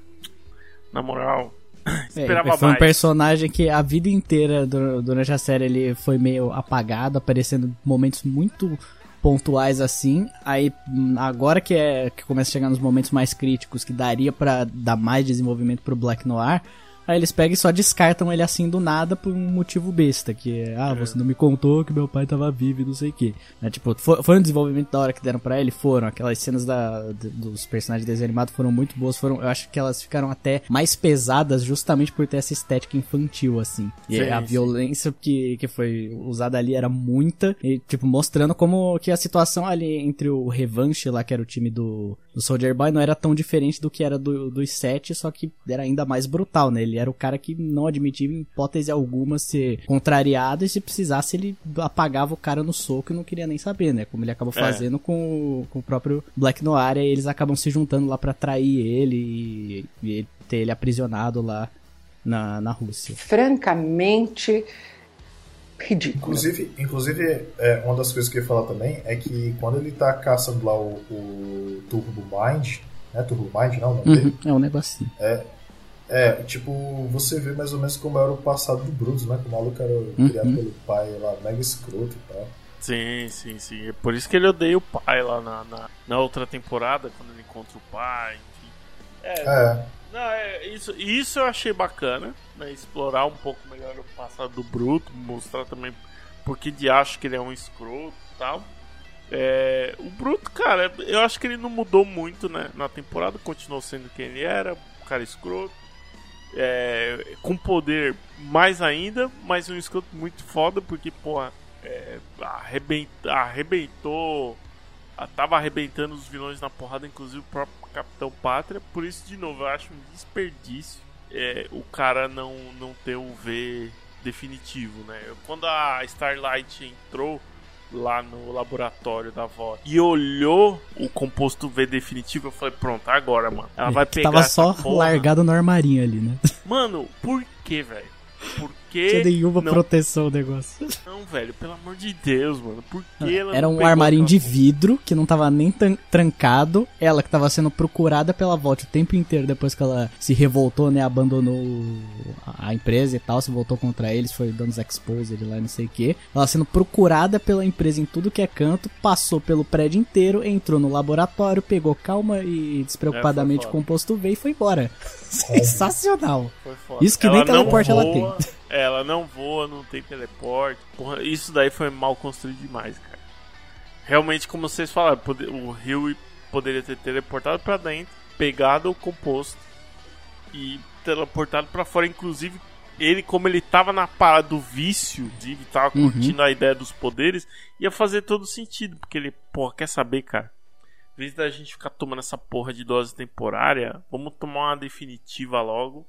Speaker 3: na moral. Esperava é,
Speaker 2: foi
Speaker 3: mais.
Speaker 2: um personagem que a vida inteira durante a série ele foi meio apagado, aparecendo momentos muito pontuais assim. Aí agora que é que começa a chegar nos momentos mais críticos, que daria para dar mais desenvolvimento pro Black Noir, Aí eles pegam e só descartam ele assim do nada por um motivo besta, que é, ah, você não me contou que meu pai tava vivo e não sei o que. É, tipo, foi, foi, um desenvolvimento da hora que deram para ele? Foram. Aquelas cenas da, dos personagens desanimados foram muito boas, foram, eu acho que elas ficaram até mais pesadas justamente por ter essa estética infantil, assim. E sim, a sim. violência que, que foi usada ali era muita, e tipo, mostrando como que a situação ali entre o Revanche lá, que era o time do, do Soldier Boy, não era tão diferente do que era do, dos sete, só que era ainda mais brutal, né? Ele era o cara que não admitia em hipótese alguma ser contrariado e se precisasse ele apagava o cara no soco e não queria nem saber, né? Como ele acabou é. fazendo com, com o próprio Black Noir e eles acabam se juntando lá para trair ele e, e ter ele aprisionado lá na, na Rússia.
Speaker 4: Francamente, ridículo.
Speaker 1: Inclusive, inclusive é, uma das coisas que eu ia falar também é que quando ele tá caçando lá o, o Turbo Mind, né? Turbo Mind, não?
Speaker 2: Uhum, é um negocinho.
Speaker 1: É, é, tipo, você vê mais ou menos como era o passado do Bruce, né? Que o maluco era uhum. criado pelo pai lá, mega escroto e tal.
Speaker 3: Sim, sim, sim. É por isso que ele odeia o pai lá na, na, na outra temporada, quando ele encontra o pai, enfim. É. é. Não, é isso, isso eu achei bacana, né? Explorar um pouco melhor o passado do Bruto, mostrar também por que de acho que ele é um escroto e tal. É, o Bruto, cara, eu acho que ele não mudou muito né, na temporada, continuou sendo quem ele era, um cara escroto é, com poder mais ainda, mas um escudo muito foda, porque, porra, é, arrebent, arrebentou. Tava arrebentando os vilões na porrada, inclusive o próprio Capitão Pátria. Por isso, de novo, eu acho um desperdício é, o cara não, não ter o V definitivo, né? Quando a Starlight entrou lá no laboratório da avó e olhou o composto V definitivo, eu falei, pronto, agora, mano. Ela vai pegar.
Speaker 2: Tava só porra. largado no armarinho ali, né?
Speaker 3: Mano, por que, velho? Por que.
Speaker 2: Tinha nenhuma não... proteção o negócio.
Speaker 3: Não, velho, pelo amor de Deus, mano. Por que ela
Speaker 2: Era um armarinho de vidro que não tava nem trancado. Ela que tava sendo procurada pela volta o tempo inteiro depois que ela se revoltou, né? Abandonou a empresa e tal, se voltou contra eles, foi dando os exposed lá não sei o que. Ela sendo procurada pela empresa em tudo que é canto, passou pelo prédio inteiro, entrou no laboratório, pegou calma e despreocupadamente é, o composto V e foi embora. Sensacional. Isso que ela nem teleporte ela tem.
Speaker 3: Ela não voa, não tem teleporte. Porra, isso daí foi mal construído demais, cara. Realmente, como vocês falaram, o Rio poderia ter teleportado para dentro, pegado o composto e teleportado para fora. Inclusive, ele, como ele tava na parada do vício, de tava uhum. curtindo a ideia dos poderes, ia fazer todo sentido. Porque ele, porra, quer saber, cara? Em vez da gente ficar tomando essa porra de dose temporária, vamos tomar uma definitiva logo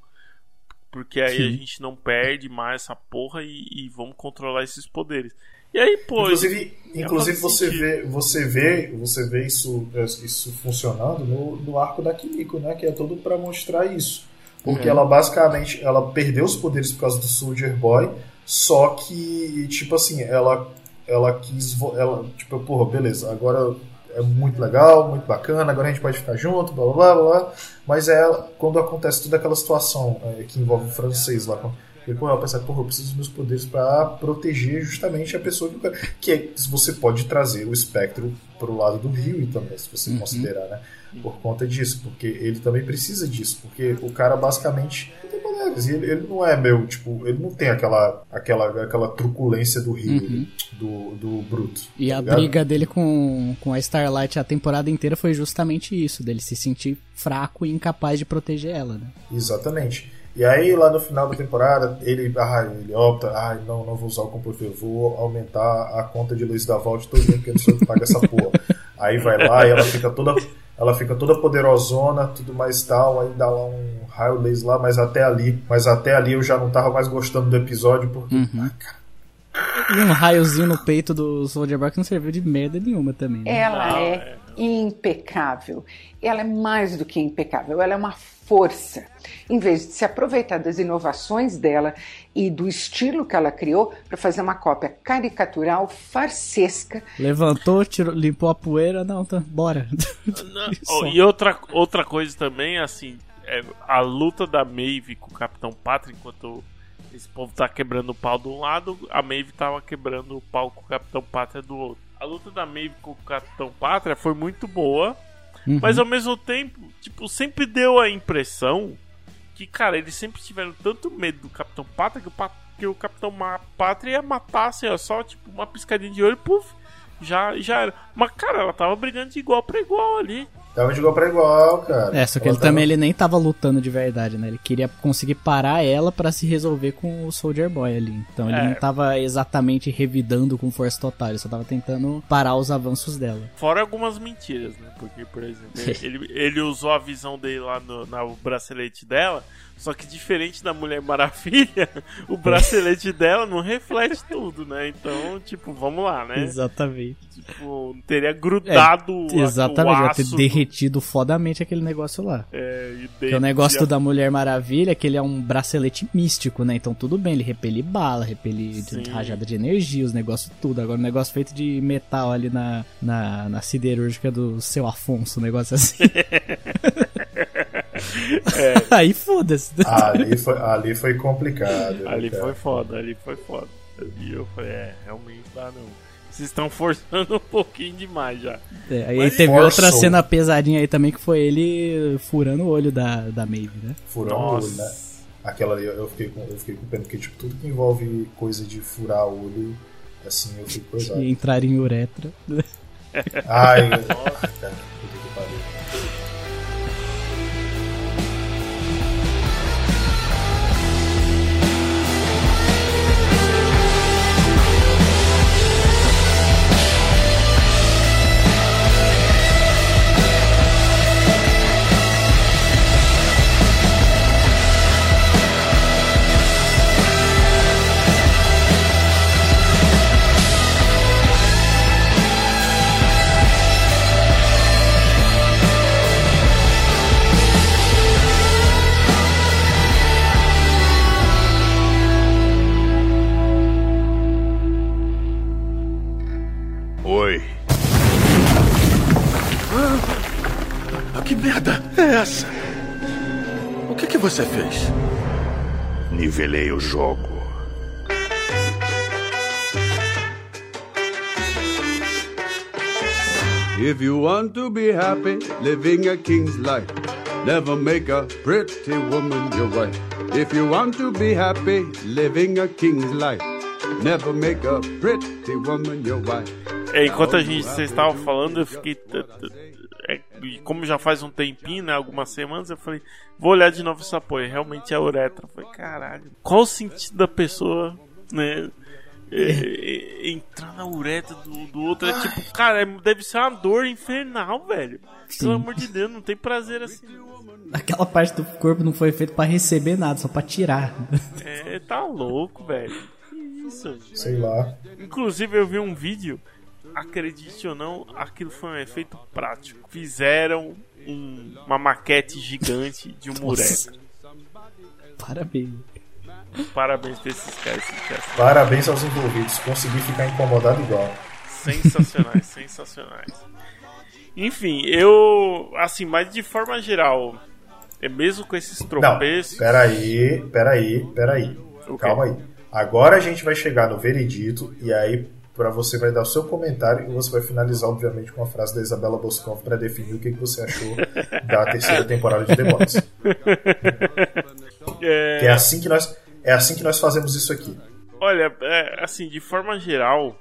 Speaker 3: porque aí Sim. a gente não perde mais essa porra e, e vamos controlar esses poderes. E aí, pô.
Speaker 1: Inclusive, inclusive você, vê, você vê você vê isso, isso funcionando no, no arco da Kimiko, né? Que é todo para mostrar isso. Porque é. ela basicamente ela perdeu os poderes por causa do Soldier Boy, só que, tipo assim, ela, ela quis. Ela, tipo, porra, beleza, agora é muito legal, muito bacana, agora a gente pode ficar junto, blá blá blá blá. Mas é quando acontece toda aquela situação é, que envolve o francês lá. Ele ela pensa, porra, eu preciso dos meus poderes para proteger justamente a pessoa que, que é, você pode trazer o espectro pro lado do Rio também, se você uhum. considerar, né? Por conta disso, porque ele também precisa disso, porque o cara basicamente ele, ele, não é meu, tipo, ele não tem aquela aquela, aquela truculência do Rio, uhum. do, do Bruto.
Speaker 2: E tá a ligado? briga dele com, com a Starlight a temporada inteira foi justamente isso, dele se sentir fraco e incapaz de proteger ela, né?
Speaker 1: Exatamente. E aí, lá no final da temporada, ele, ah, ele opta, ah, não, não vou usar o computador, vou aumentar a conta de luz da Vault todo dia, porque não sei que paga essa porra. aí vai lá e ela fica toda ela fica toda poderosona, tudo mais tal, aí dá lá um raio laser lá, mas até ali, mas até ali eu já não tava mais gostando do episódio, porque. Uhum.
Speaker 2: E um raiozinho no peito do Soldier Boy que não serviu de merda nenhuma também. Né?
Speaker 4: Ela é impecável. Ela é mais do que impecável, ela é uma força. Em vez de se aproveitar das inovações dela e do estilo que ela criou para fazer uma cópia caricatural, farsesca.
Speaker 2: Levantou, tirou, limpou a poeira, não, tá, bora.
Speaker 3: Não, e outra, outra coisa também, assim, é a luta da Maeve com o Capitão Pátria, enquanto esse povo tá quebrando o pau de um lado, a Maeve tava quebrando o pau com o Capitão Pátria do outro. a luta da Maeve com o Capitão Pátria foi muito boa, uhum. mas ao mesmo tempo, tipo, sempre deu a impressão que, cara, eles sempre tiveram tanto medo do Capitão Pátria que o, que o Capitão Pátria ia matar, assim, ó, só tipo uma piscadinha de olho, puf, já, já era. Mas, cara, ela tava brigando de igual para igual ali.
Speaker 1: Tava de igual pra igual, cara.
Speaker 2: É, só que ela ele tava... também ele nem tava lutando de verdade, né? Ele queria conseguir parar ela para se resolver com o Soldier Boy ali. Então ele é. não tava exatamente revidando com força total, ele só tava tentando parar os avanços dela.
Speaker 3: Fora algumas mentiras, né? Porque, por exemplo, ele, ele usou a visão dele lá no, no bracelete dela só que diferente da Mulher Maravilha, o bracelete dela não reflete tudo, né? Então, tipo, vamos lá, né?
Speaker 2: Exatamente.
Speaker 3: Tipo, teria grudado
Speaker 2: é, Exatamente, ia ter derretido fodamente aquele negócio lá.
Speaker 3: É, e
Speaker 2: Porque o negócio da Mulher Maravilha é que ele é um bracelete místico, né? Então tudo bem, ele repele bala, repele de rajada de energia, os negócios tudo. Agora o negócio feito de metal ali na, na, na siderúrgica do seu Afonso, um negócio assim. É. Aí foda-se.
Speaker 1: Ali foi, ali foi complicado.
Speaker 3: Né, ali foi foda, ali foi foda. E eu falei, é, realmente dá não. Vocês estão forçando um pouquinho demais já.
Speaker 2: É, aí Mas teve forçou. outra cena pesadinha aí também que foi ele furando o olho da, da Maeve, né?
Speaker 1: Furando o olho, né? Aquela ali eu fiquei com, eu fiquei com pena, porque tipo, tudo que envolve coisa de furar o olho, assim, eu fico coisado.
Speaker 2: E entrar em uretra.
Speaker 1: Ai, nossa, cara,
Speaker 5: você fez? Nivelei o jogo. If you want to be happy, living a king's life, never make a pretty woman your wife. If you want to be happy, living a king's life, never make a pretty woman your wife.
Speaker 3: Enquanto a gente vocês estavam falando, eu fiquei é, como já faz um tempinho, né, algumas semanas, eu falei, vou olhar de novo esse apoio. Realmente é a uretra. Eu falei, caralho, qual o sentido da pessoa, né? É, é, entrar na uretra do, do outro é tipo, cara, é, deve ser uma dor infernal, velho. Sim. Pelo amor de Deus, não tem prazer assim.
Speaker 2: Aquela parte do corpo não foi feita para receber nada, só para tirar.
Speaker 3: É, tá louco, velho. Que isso?
Speaker 1: Sei lá.
Speaker 3: Inclusive eu vi um vídeo acredite ou não, aquilo foi um efeito prático. Fizeram um, uma maquete gigante de um mureca.
Speaker 2: Parabéns.
Speaker 3: Parabéns pra esses caras.
Speaker 1: Parabéns aos envolvidos. Consegui ficar incomodado igual.
Speaker 3: Sensacionais, sensacionais. Enfim, eu. Assim, mas de forma geral, é mesmo com esses tropeços.
Speaker 1: Não, peraí, peraí, peraí. Calma aí. Agora a gente vai chegar no veredito e aí para você vai dar o seu comentário e você vai finalizar, obviamente, com a frase da Isabela Boscov para definir o que, que você achou da terceira temporada de The Boys. É... É assim que nós é assim que nós fazemos isso aqui.
Speaker 3: Olha, é, assim, de forma geral,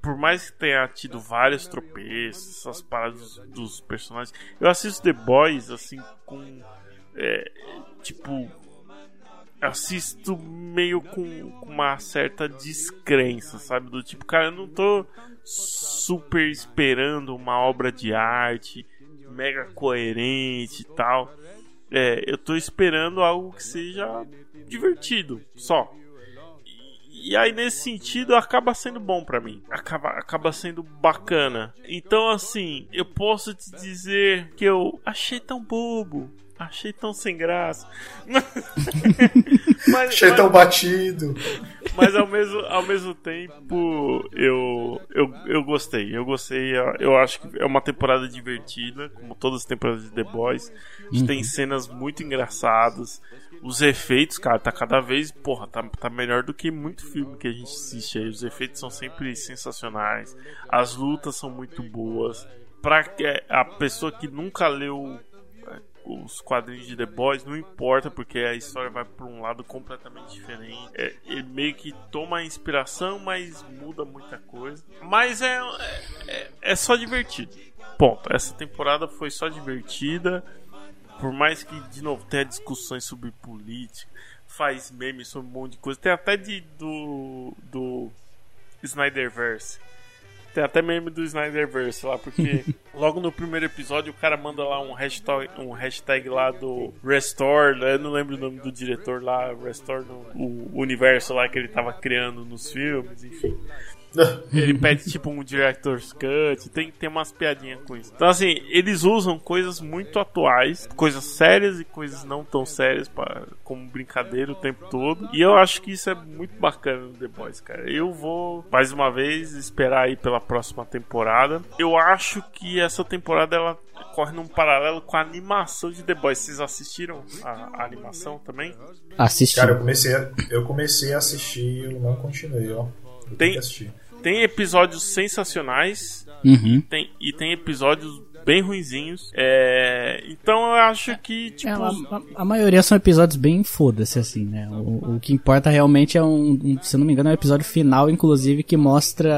Speaker 3: por mais que tenha tido vários tropeços, essas paradas dos personagens, eu assisto The Boys assim com é, tipo assisto meio com, uma certa descrença, sabe? Do tipo, cara, eu não tô super esperando uma obra de arte mega coerente e tal. É, eu tô esperando algo que seja divertido, só. E, e aí, nesse sentido, acaba sendo bom para mim. Acaba, acaba sendo bacana. Então, assim, eu posso te dizer que eu achei tão bobo
Speaker 1: Achei tão sem graça. mas, achei mas, tão batido.
Speaker 3: Mas ao mesmo, ao mesmo tempo, eu, eu, eu gostei. Eu gostei. Eu acho que é uma temporada divertida, como todas as temporadas de The Boys. A gente uhum. tem cenas muito engraçadas. Os efeitos, cara, tá cada vez, porra, tá, tá melhor do que muito filme que a gente assiste aí. Os efeitos são sempre sensacionais. As lutas são muito boas. Pra a pessoa que nunca leu os quadrinhos de The Boys, não importa, porque a história vai para um lado completamente diferente. É, ele meio que toma a inspiração, mas muda muita coisa. Mas é, é, é só divertido. Ponto. Essa temporada foi só divertida. Por mais que, de novo, tenha discussões sobre política, faz memes sobre um monte de coisa. Tem até de, do, do Snyderverse tem até meme do Snyderverse lá, porque logo no primeiro episódio o cara manda lá um hashtag, um hashtag lá do Restore, né? eu não lembro o nome do diretor lá, Restore no, o universo lá que ele tava criando nos filmes, enfim. ele pede tipo um director's cut, tem, tem umas piadinhas com isso. Então assim, eles usam coisas muito atuais, coisas sérias e coisas não tão sérias para como brincadeira o tempo todo. E eu acho que isso é muito bacana no The Boys, cara. Eu vou mais uma vez esperar aí pela próxima temporada. Eu acho que essa temporada ela corre num paralelo com a animação de The Boys. Vocês assistiram a, a animação também?
Speaker 2: Assisti.
Speaker 1: Cara, eu comecei a, eu comecei a assistir, eu não continuei, ó. Eu
Speaker 3: tem, tem episódios sensacionais uhum. tem, e tem episódios bem ruinzinhos. É, então eu acho que, tipo. É,
Speaker 2: a, a, maioria são episódios bem foda-se, assim, né? O, o, que importa realmente é um, um, Se não me engano, é um episódio final, inclusive, que mostra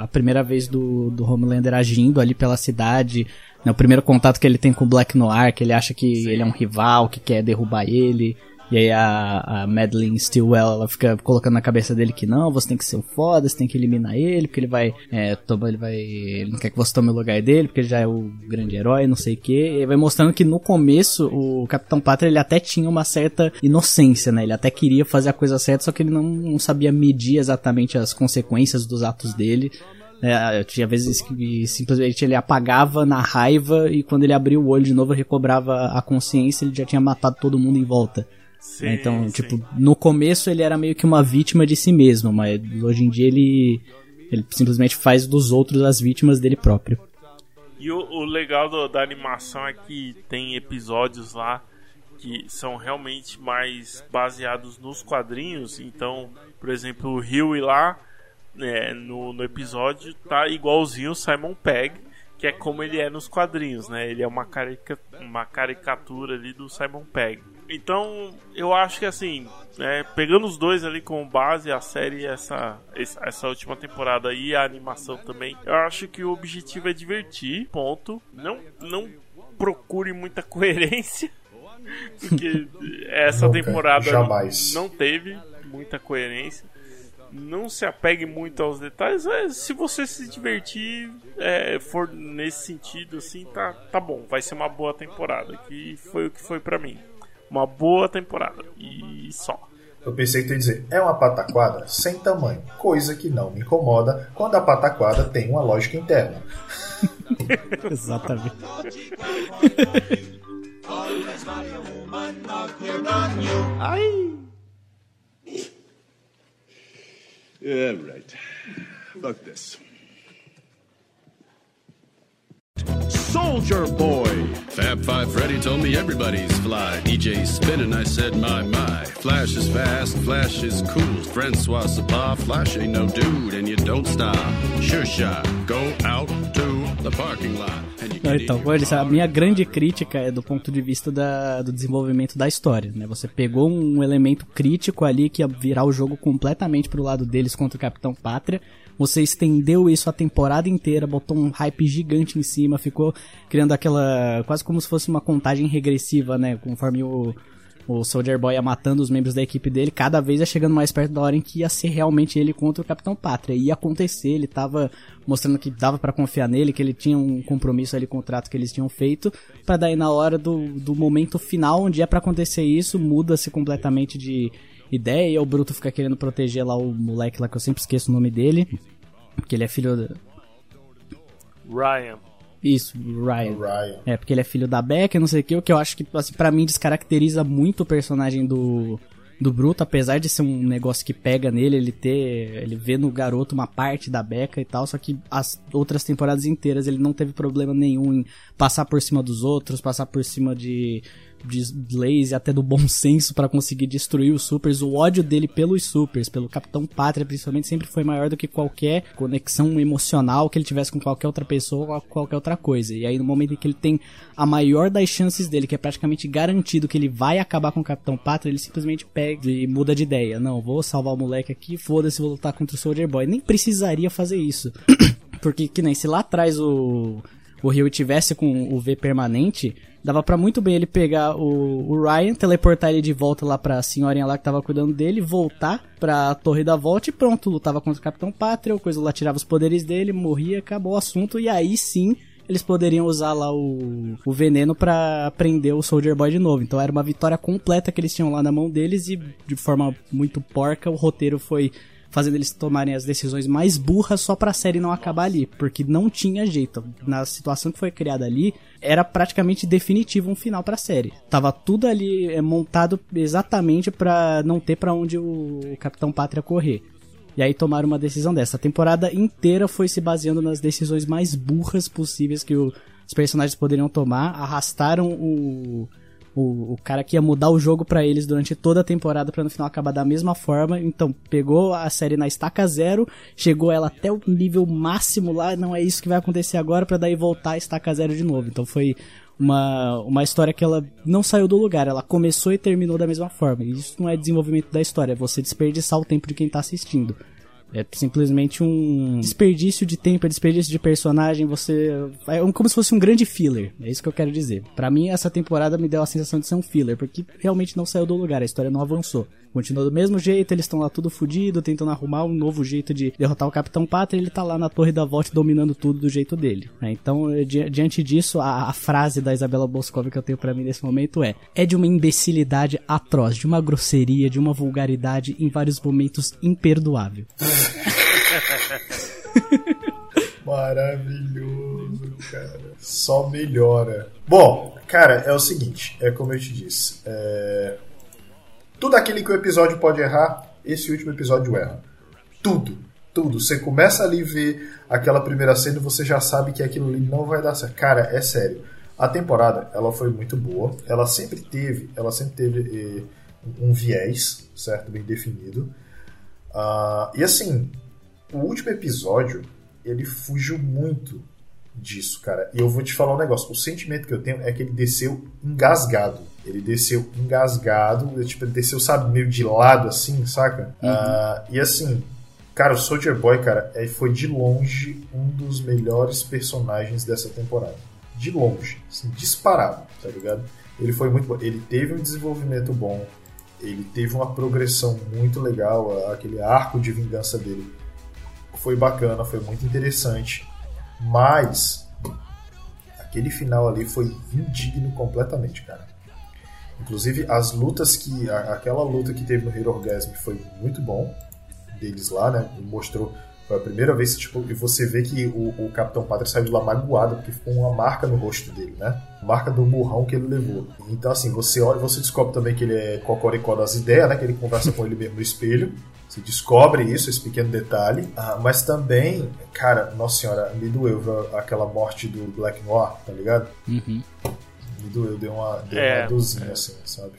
Speaker 2: a primeira vez do, do Homelander agindo ali pela cidade. Né? O primeiro contato que ele tem com o Black Noir, que ele acha que Sim. ele é um rival, que quer derrubar ele. E aí a, a Madeline Stillwell, ela fica colocando na cabeça dele que não, você tem que ser o foda, você tem que eliminar ele, porque ele vai, é, toma, ele vai, ele não quer que você tome o lugar dele, porque ele já é o grande herói, não sei o que. E vai mostrando que no começo o Capitão Pátria, ele até tinha uma certa inocência, né? Ele até queria fazer a coisa certa, só que ele não, não sabia medir exatamente as consequências dos atos dele. É, tinha vezes que simplesmente ele apagava na raiva e quando ele abria o olho de novo recobrava a consciência, ele já tinha matado todo mundo em volta. Sim, então, sim. tipo, no começo ele era meio que uma vítima de si mesmo, mas hoje em dia ele, ele simplesmente faz dos outros as vítimas dele próprio.
Speaker 3: E o, o legal do, da animação é que tem episódios lá que são realmente mais baseados nos quadrinhos. Então, por exemplo, o Huey lá né, no, no episódio tá igualzinho o Simon Pegg, que é como ele é nos quadrinhos, né? Ele é uma, carica, uma caricatura ali do Simon Pegg. Então, eu acho que assim, é, pegando os dois ali como base, a série, essa, essa última temporada e a animação também, eu acho que o objetivo é divertir, ponto. Não, não procure muita coerência, porque essa temporada
Speaker 1: jamais.
Speaker 3: não teve muita coerência. Não se apegue muito aos detalhes. É, se você se divertir, é, for nesse sentido, assim, tá, tá bom. Vai ser uma boa temporada. Que foi o que foi para mim uma boa temporada. E só.
Speaker 1: Eu pensei que tu ia dizer, é uma pataquada sem tamanho, coisa que não me incomoda quando a pataquada tem uma lógica interna.
Speaker 2: Exatamente.
Speaker 5: Ai! Yeah, right. Fuck this.
Speaker 10: Soldier Boy. Fab Five Freddy told me everybody's fly. DJ spinning, I said, my, my. Flash is fast, Flash is cool. Francois Sabah, Flash ain't no dude, and you don't stop. Sure shot, go out to the parking lot.
Speaker 2: Não, então, a minha grande crítica é do ponto de vista da, do desenvolvimento da história, né? Você pegou um elemento crítico ali que ia virar o jogo completamente pro lado deles contra o Capitão Pátria, você estendeu isso a temporada inteira, botou um hype gigante em cima, ficou criando aquela. quase como se fosse uma contagem regressiva, né? Conforme o, o Soldier Boy ia matando os membros da equipe dele, cada vez ia chegando mais perto da hora em que ia ser realmente ele contra o Capitão Pátria. Ia acontecer, ele tava mostrando que dava para confiar nele, que ele tinha um compromisso ali, contrato que eles tinham feito, para daí na hora do, do momento final, onde é para acontecer isso, muda-se completamente de ideia e o Bruto fica querendo proteger lá o moleque lá que eu sempre esqueço o nome dele. Porque ele é filho.
Speaker 3: Do... Ryan.
Speaker 2: Isso, Ryan.
Speaker 1: Ryan.
Speaker 2: É, porque ele é filho da Becca, não sei o que, o que eu acho que, assim, pra mim descaracteriza muito o personagem do, do Bruto, apesar de ser um negócio que pega nele, ele ter. ele vê no garoto uma parte da beca e tal, só que as outras temporadas inteiras ele não teve problema nenhum em passar por cima dos outros, passar por cima de de leis e até do bom senso para conseguir destruir os supers. O ódio dele pelos supers, pelo Capitão Pátria, principalmente, sempre foi maior do que qualquer conexão emocional que ele tivesse com qualquer outra pessoa ou qualquer outra coisa. E aí, no momento em que ele tem a maior das chances dele, que é praticamente garantido que ele vai acabar com o Capitão Pátria, ele simplesmente pega e muda de ideia. Não, vou salvar o moleque aqui, foda-se, vou lutar contra o Soldier Boy. Nem precisaria fazer isso. Porque, que nem se lá atrás o, o Rio tivesse com o V permanente, Dava para muito bem ele pegar o, o, Ryan, teleportar ele de volta lá pra senhorinha lá que tava cuidando dele, voltar pra Torre da Volta e pronto, lutava contra o Capitão Pátria, o coisa lá tirava os poderes dele, morria, acabou o assunto, e aí sim eles poderiam usar lá o, o veneno para prender o Soldier Boy de novo. Então era uma vitória completa que eles tinham lá na mão deles e de forma muito porca o roteiro foi fazendo eles tomarem as decisões mais burras só pra série não acabar ali, porque não tinha jeito. Na situação que foi criada ali, era praticamente definitivo um final pra série. Tava tudo ali é, montado exatamente para não ter para onde o Capitão Pátria correr. E aí tomaram uma decisão dessa. A temporada inteira foi se baseando nas decisões mais burras possíveis que os personagens poderiam tomar. Arrastaram o, o, o cara que ia mudar o jogo para eles durante toda a temporada para no final acabar da mesma forma. Então, pegou a série na estaca zero, chegou ela até o nível máximo lá, não é isso que vai acontecer agora para daí voltar a estaca zero de novo. Então foi uma, uma história que ela não saiu do lugar, ela começou e terminou da mesma forma. Isso não é desenvolvimento da história, é você desperdiçar o tempo de quem tá assistindo. É simplesmente um desperdício de tempo, é desperdício de personagem. Você. É como se fosse um grande filler. É isso que eu quero dizer. Para mim, essa temporada me deu a sensação de ser um filler, porque realmente não saiu do lugar, a história não avançou. Continua do mesmo jeito, eles estão lá tudo fodido, tentando arrumar um novo jeito de derrotar o Capitão Pátria, ele tá lá na Torre da Volta dominando tudo do jeito dele. Né? Então, di diante disso, a, a, frase da Isabela Boscov que eu tenho para mim nesse momento é: é de uma imbecilidade atroz, de uma grosseria, de uma vulgaridade em vários momentos imperdoável.
Speaker 1: Maravilhoso, cara. Só melhora. Bom, cara, é o seguinte, é como eu te disse. É... Tudo aquilo que o episódio pode errar, esse último episódio erra. Tudo, tudo. Você começa ali ver aquela primeira cena e você já sabe que aquilo ali não vai dar certo. Cara, é sério. A temporada, ela foi muito boa. Ela sempre teve, ela sempre teve eh, um viés, certo, bem definido. Uh, e assim, o último episódio, ele fugiu muito disso, cara. E eu vou te falar um negócio. O sentimento que eu tenho é que ele desceu engasgado. Ele desceu engasgado, tipo, ele desceu, sabe, meio de lado, assim, saca? Uhum. Uh, e assim, cara, o Soldier Boy, cara, é, foi de longe um dos melhores personagens dessa temporada. De longe, assim, disparado, tá ligado? Ele foi muito bom. Ele teve um desenvolvimento bom, ele teve uma progressão muito legal, aquele arco de vingança dele foi bacana, foi muito interessante, mas aquele final ali foi indigno completamente, cara. Inclusive as lutas que aquela luta que teve no Hero Orgasm foi muito bom deles lá, né? Mostrou foi a primeira vez tipo, que você vê que o, o Capitão Pátria saiu de lá magoado, porque ficou uma marca no rosto dele, né? Marca do burrão que ele levou. Então, assim, você olha, você descobre também que ele é cocoricó das ideias, né? Que ele conversa com ele mesmo no espelho. Você descobre isso, esse pequeno detalhe. Ah, mas também, cara, nossa senhora, me doeu aquela morte do Black Noir, tá ligado?
Speaker 2: Uhum.
Speaker 1: Doeu, deu uma, deu é, uma dozinha, é. assim, sabe?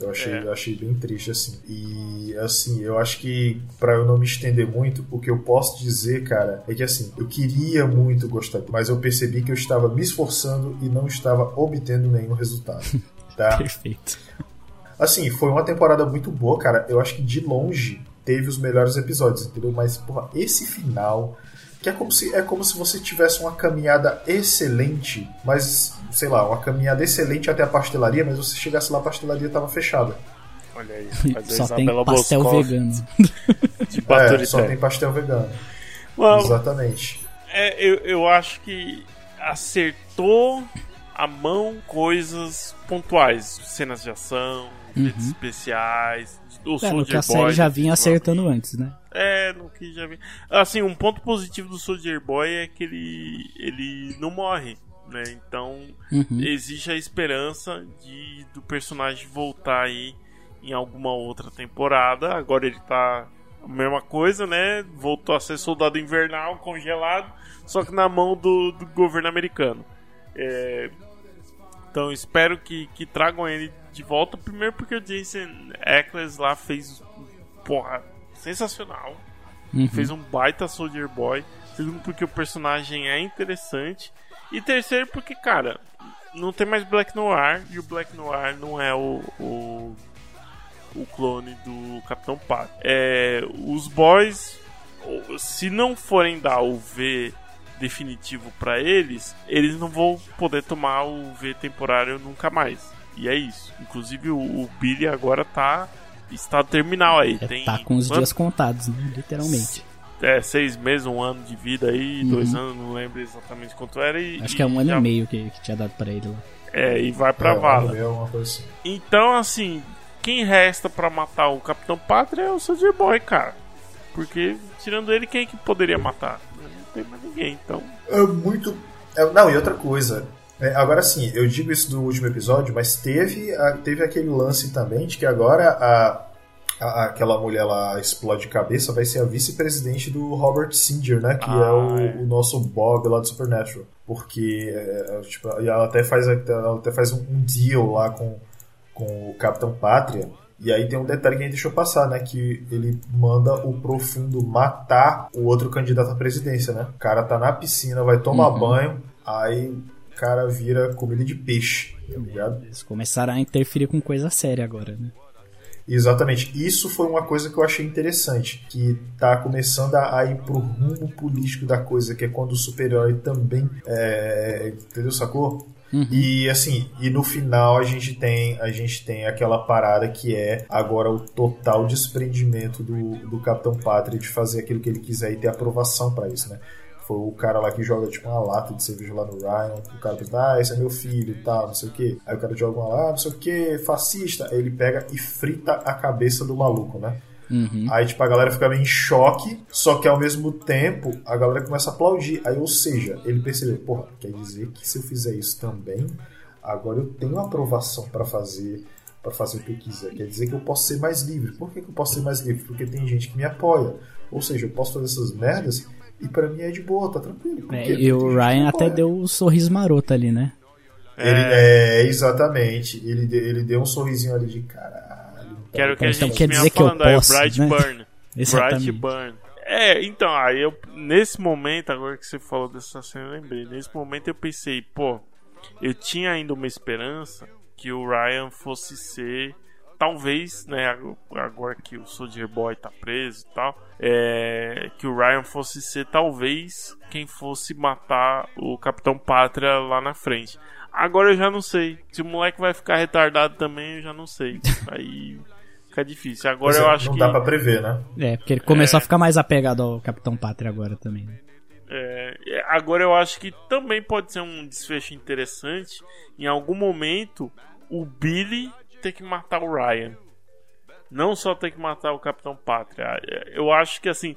Speaker 1: Eu achei, é. eu achei bem triste, assim. E, assim, eu acho que, para eu não me estender muito, o que eu posso dizer, cara, é que, assim, eu queria muito gostar, mas eu percebi que eu estava me esforçando e não estava obtendo nenhum resultado. Tá?
Speaker 2: Perfeito.
Speaker 1: Assim, foi uma temporada muito boa, cara. Eu acho que de longe teve os melhores episódios, entendeu? Mas, porra, esse final. Que é como se, é como se você tivesse uma caminhada excelente, mas, sei lá, uma caminhada excelente até a pastelaria, mas você chegasse lá a pastelaria estava fechada.
Speaker 3: Olha aí,
Speaker 2: só tem pastel Boscoff vegano.
Speaker 1: De, é, só tem pastel vegano. Well, Exatamente.
Speaker 3: É, eu, eu acho que acertou a mão coisas pontuais, cenas de ação, uhum. especiais,
Speaker 2: o é, Soldier que a série já vinha acertando antes, né?
Speaker 3: É, no que já vinha. Assim, um ponto positivo do Soldier Boy é que ele ele não morre, né? Então, uhum. existe a esperança de do personagem voltar aí em alguma outra temporada. Agora ele tá a mesma coisa, né? Voltou a ser soldado invernal, congelado, só que na mão do, do governo americano. É... Então espero que, que tragam ele de volta. Primeiro porque o Jason Eccles lá fez. Porra, sensacional. Uhum. Fez um baita Soldier Boy. Segundo porque o personagem é interessante. E terceiro porque, cara, não tem mais Black Noir. E o Black Noir não é o, o, o clone do Capitão Pato. É, os boys, se não forem dar o V definitivo para eles, eles não vão poder tomar o V temporário nunca mais. E é isso. Inclusive o, o Billy agora tá estado terminal aí.
Speaker 2: É,
Speaker 3: tem
Speaker 2: tá com os dias contados, né? literalmente.
Speaker 3: É, seis meses, um ano de vida aí, uhum. dois anos, não lembro exatamente quanto era. E,
Speaker 2: Acho que é um ano já... e meio que, que tinha dado pra ele lá.
Speaker 3: É, e vai pra é, vala. Assim. Então, assim, quem resta para matar o Capitão Pátria é o Soldier Boy, cara. Porque, tirando ele, quem é que poderia matar? Não tem mais ninguém, então.
Speaker 1: É muito. É, não, e outra coisa. É, agora sim, eu digo isso do último episódio, mas teve, teve aquele lance também de que agora a, a, aquela mulher lá explode cabeça vai ser a vice-presidente do Robert Singer, né? Que é ah, é, o, é, o, nosso Bob lá do Supernatural. Porque é, tipo, ela até faz, ela até faz um, deal lá com, com o Capitão Pátria. E aí tem um detalhe que a gente deixou passar, né? Que ele manda o Profundo matar o outro candidato à presidência, né? O cara tá na piscina, vai tomar uhum. banho, aí cara vira comida de peixe, tá ligado?
Speaker 2: Eles começaram a interferir com coisa séria agora, né?
Speaker 1: Exatamente. Isso foi uma coisa que eu achei interessante, que tá começando a, ir pro rumo político da coisa, que é quando o super-herói também, é, entendeu, sacou? Uhum. E assim, e no final a gente tem a gente tem aquela parada que é agora o total desprendimento do, do Capitão Pátria de fazer aquilo que ele quiser e ter aprovação para isso, né? Foi o cara lá que joga tipo uma lata de cerveja lá no Ryan. O cara pensa, ah, esse é meu filho e tal, não sei o que. Aí o cara joga uma lá, ah, não sei o que, fascista. Aí ele pega e frita a cabeça do maluco, né? Uhum. Aí, tipo, a galera fica meio em choque, só que ao mesmo tempo a galera começa a aplaudir. Aí, ou seja, ele percebeu, porra, quer dizer que se eu fizer isso também, agora eu tenho aprovação para fazer para fazer o que eu quiser. Quer dizer que eu posso ser mais livre. Por que, que eu posso ser mais livre? Porque tem gente que me apoia. Ou seja, eu posso fazer essas merdas e para mim é de boa, tá tranquilo.
Speaker 2: É, e o Ryan até deu um sorriso maroto ali, né?
Speaker 1: Ele, é, é exatamente. Ele, ele deu um sorrisinho ali de caralho.
Speaker 3: Quero que a gente então, quer dizer que eu posso, aí, Bright né? Burn. Bright Burn. É, então, aí eu, nesse momento, agora que você falou dessa cena, eu lembrei. Nesse momento eu pensei, pô, eu tinha ainda uma esperança que o Ryan fosse ser talvez, né, agora que o Soldier Boy tá preso e tal, é, que o Ryan fosse ser talvez quem fosse matar o Capitão Pátria lá na frente. Agora eu já não sei. Se o moleque vai ficar retardado também, eu já não sei. Aí fica difícil. Agora eu acho
Speaker 1: não
Speaker 3: que.
Speaker 1: Não dá pra prever, né?
Speaker 2: É, porque ele começou é... a ficar mais apegado ao Capitão Pátria agora também. Né?
Speaker 3: É, agora eu acho que também pode ser um desfecho interessante. Em algum momento, o Billy ter que matar o Ryan. Não só ter que matar o Capitão Pátria. Eu acho que assim,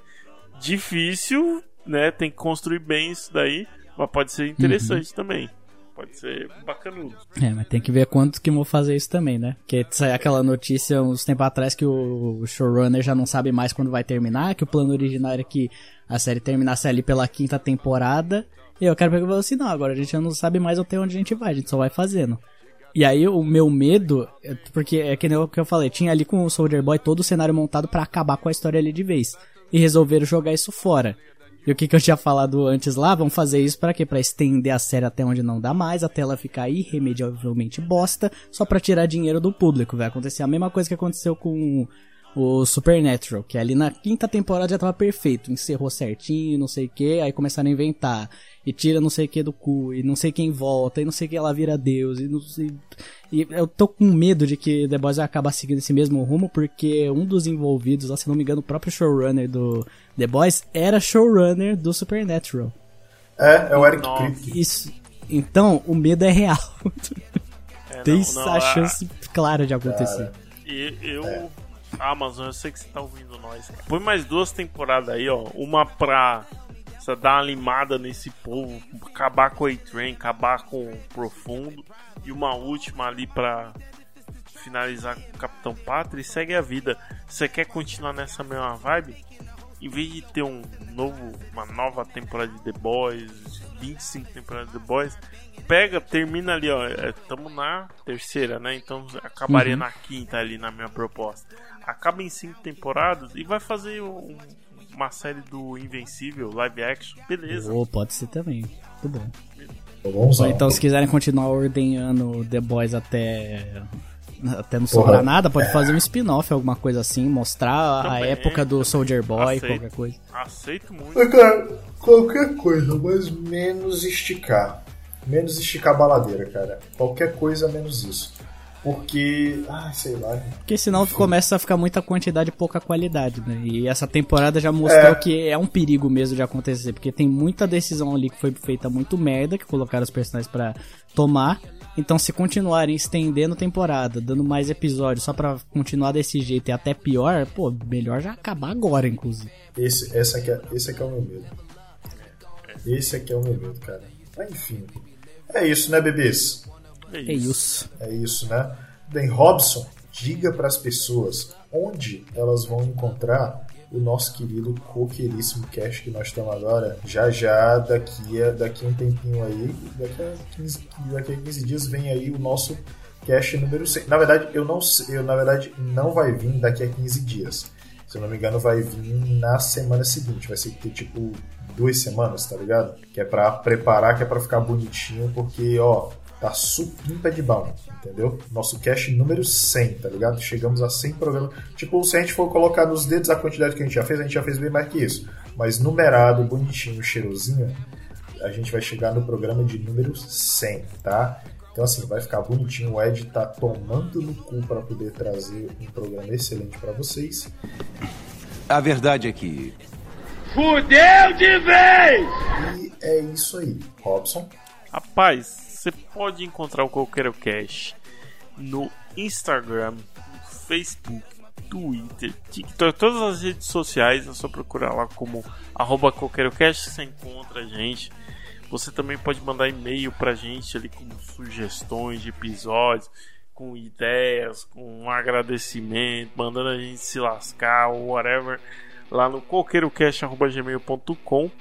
Speaker 3: difícil, né? Tem que construir bem isso daí, mas pode ser interessante uhum. também. Pode ser bacanudo.
Speaker 2: É, mas tem que ver quantos que vão fazer isso também, né? Porque saiu aquela notícia uns tempos atrás que o showrunner já não sabe mais quando vai terminar, que o plano original era que a série terminasse ali pela quinta temporada. E eu quero perguntar assim, não, agora a gente já não sabe mais até onde a gente vai, a gente só vai fazendo. E aí o meu medo, é porque é que nem o que eu falei, tinha ali com o Soldier Boy todo o cenário montado para acabar com a história ali de vez. E resolveram jogar isso fora. E o que, que eu tinha falado antes lá, vão fazer isso para quê? Pra estender a série até onde não dá mais, até ela ficar irremediavelmente bosta, só para tirar dinheiro do público. Vai acontecer a mesma coisa que aconteceu com o Supernatural, que ali na quinta temporada já tava perfeito, encerrou certinho, não sei o que, aí começaram a inventar, e tira não sei o que do cu, e não sei quem volta, e não sei que ela vira Deus, e não sei... E eu tô com medo de que The Boys vai acabar seguindo esse mesmo rumo, porque um dos envolvidos, lá, se não me engano, o próprio showrunner do The Boys era showrunner do Supernatural.
Speaker 1: É, é o Eric Kripke.
Speaker 2: Isso. Então, o medo é real. É, Tem não, não, a chance a... clara de acontecer. Cara,
Speaker 3: e eu... É Amazon, eu sei que você tá ouvindo nós. Põe mais duas temporadas aí, ó. Uma pra você dar uma limada nesse povo, acabar com o A-Train, acabar com o Profundo. E uma última ali pra finalizar com o Capitão Pátria e segue a vida. Você quer continuar nessa mesma vibe? Em vez de ter um novo, uma nova temporada de The Boys, 25 temporadas de The Boys, pega, termina ali, ó. Estamos é, na terceira, né? Então acabaria uhum. na quinta ali na minha proposta. Acaba em cinco temporadas e vai fazer um, uma série do Invencível, live action, beleza.
Speaker 2: Oh, pode ser também. Muito bom. Ou então, se quiserem continuar ordenhando The Boys até até não sobrar nada, pode fazer um spin-off, alguma coisa assim, mostrar Também. a época do Soldier Boy,
Speaker 3: Aceito.
Speaker 2: qualquer coisa.
Speaker 3: Aceito muito.
Speaker 1: Cara, qualquer coisa, mas menos esticar. Menos esticar a baladeira, cara. Qualquer coisa menos isso. Porque. Ah, sei lá.
Speaker 2: Porque senão começa a ficar muita quantidade e pouca qualidade, né? E essa temporada já mostrou é. que é um perigo mesmo de acontecer. Porque tem muita decisão ali que foi feita muito merda, que colocaram os personagens para tomar. Então, se continuarem estendendo a temporada, dando mais episódios só pra continuar desse jeito e até pior, pô, melhor já acabar agora, inclusive.
Speaker 1: Esse, esse, aqui, é, esse aqui é o meu medo. Esse aqui é o meu medo, cara. Mas enfim. É isso, né, bebês?
Speaker 2: É, é isso.
Speaker 1: É isso, né? Bem, Robson, diga para as pessoas onde elas vão encontrar o nosso querido coqueiríssimo cast que nós estamos agora. Já já, daqui a, daqui a um tempinho aí, daqui a, 15, daqui a 15 dias vem aí o nosso cast número 100. Na verdade, eu não eu, na verdade, não vai vir daqui a 15 dias. Se eu não me engano, vai vir na semana seguinte. Vai ser ter tipo duas semanas, tá ligado? Que é pra preparar, que é pra ficar bonitinho, porque, ó, tá supimpa de bom, entendeu? Nosso cache número 100, tá ligado? Chegamos a 100 programas. Tipo, se a gente for colocar nos dedos a quantidade que a gente já fez, a gente já fez bem mais que isso. Mas numerado, bonitinho, cheirosinho, a gente vai chegar no programa de número 100, tá? Então, assim, vai ficar bonitinho. O Ed tá tomando no cu para poder trazer um programa excelente para vocês.
Speaker 11: A verdade é que.
Speaker 8: Fudeu de vez!
Speaker 1: E é isso aí, Robson.
Speaker 3: Rapaz, você pode encontrar o Coqueiro Cash no Instagram, Facebook, Twitter, TikTok, todas as redes sociais. É só procurar lá como arroba CoqueiroCast você encontra a gente. Você também pode mandar e-mail pra gente ali com sugestões de episódios, com ideias, com um agradecimento, mandando a gente se lascar ou whatever lá no coqueirocast.gmail.com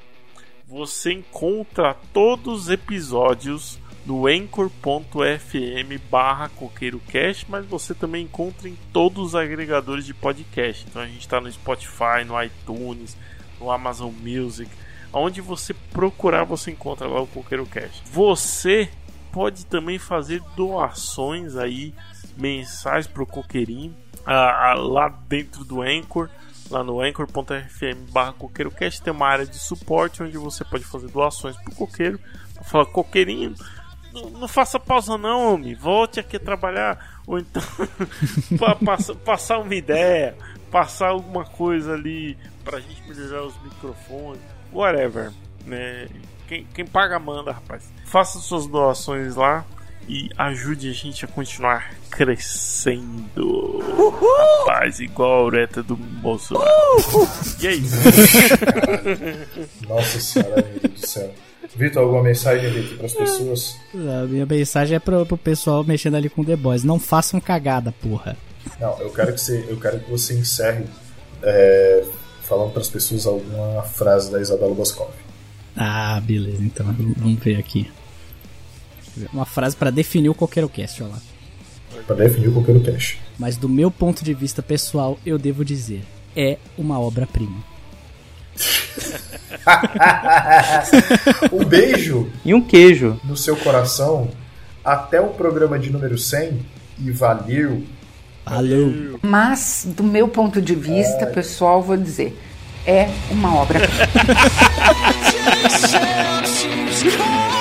Speaker 3: você encontra todos os episódios no anchor.fm barra coqueirocast, mas você também encontra em todos os agregadores de podcast. Então a gente está no Spotify, no iTunes, no Amazon Music. Onde você procurar, você encontra lá o CoqueiroCast. Você pode também fazer doações aí mensais pro Coqueirinho ah, lá dentro do Anchor lá no anchor.fm barra coqueirocast tem uma área de suporte onde você pode fazer doações pro coqueiro falar coqueirinho não, não, faça pausa não, homem. Volte aqui a trabalhar. Ou então passar, passar uma ideia, passar alguma coisa ali pra gente melhorar os microfones, whatever. Né? Quem, quem paga manda, rapaz. Faça suas doações lá e ajude a gente a continuar crescendo. Uhul! Rapaz, igual a ureta do Bolsonaro. Uhul! E aí?
Speaker 1: Nossa senhora, meu Deus do céu. Vitor, alguma mensagem aqui para as pessoas?
Speaker 2: A minha mensagem é pro, pro pessoal mexendo ali com The Boys. Não façam cagada, porra.
Speaker 1: Não, eu quero que você, eu quero que você encerre é, falando para as pessoas alguma frase da Isabela Boscov.
Speaker 2: Ah, beleza. Então, vamos ver aqui. Uma frase para definir o CoqueiroCast, olha lá.
Speaker 1: Para definir o CoqueiroCast.
Speaker 2: Mas do meu ponto de vista pessoal, eu devo dizer, é uma obra-prima.
Speaker 1: Um beijo.
Speaker 2: E um queijo.
Speaker 1: No seu coração. Até o programa de número 100. E valeu.
Speaker 2: Valeu.
Speaker 4: Mas, do meu ponto de vista, é... pessoal, vou dizer: é uma obra.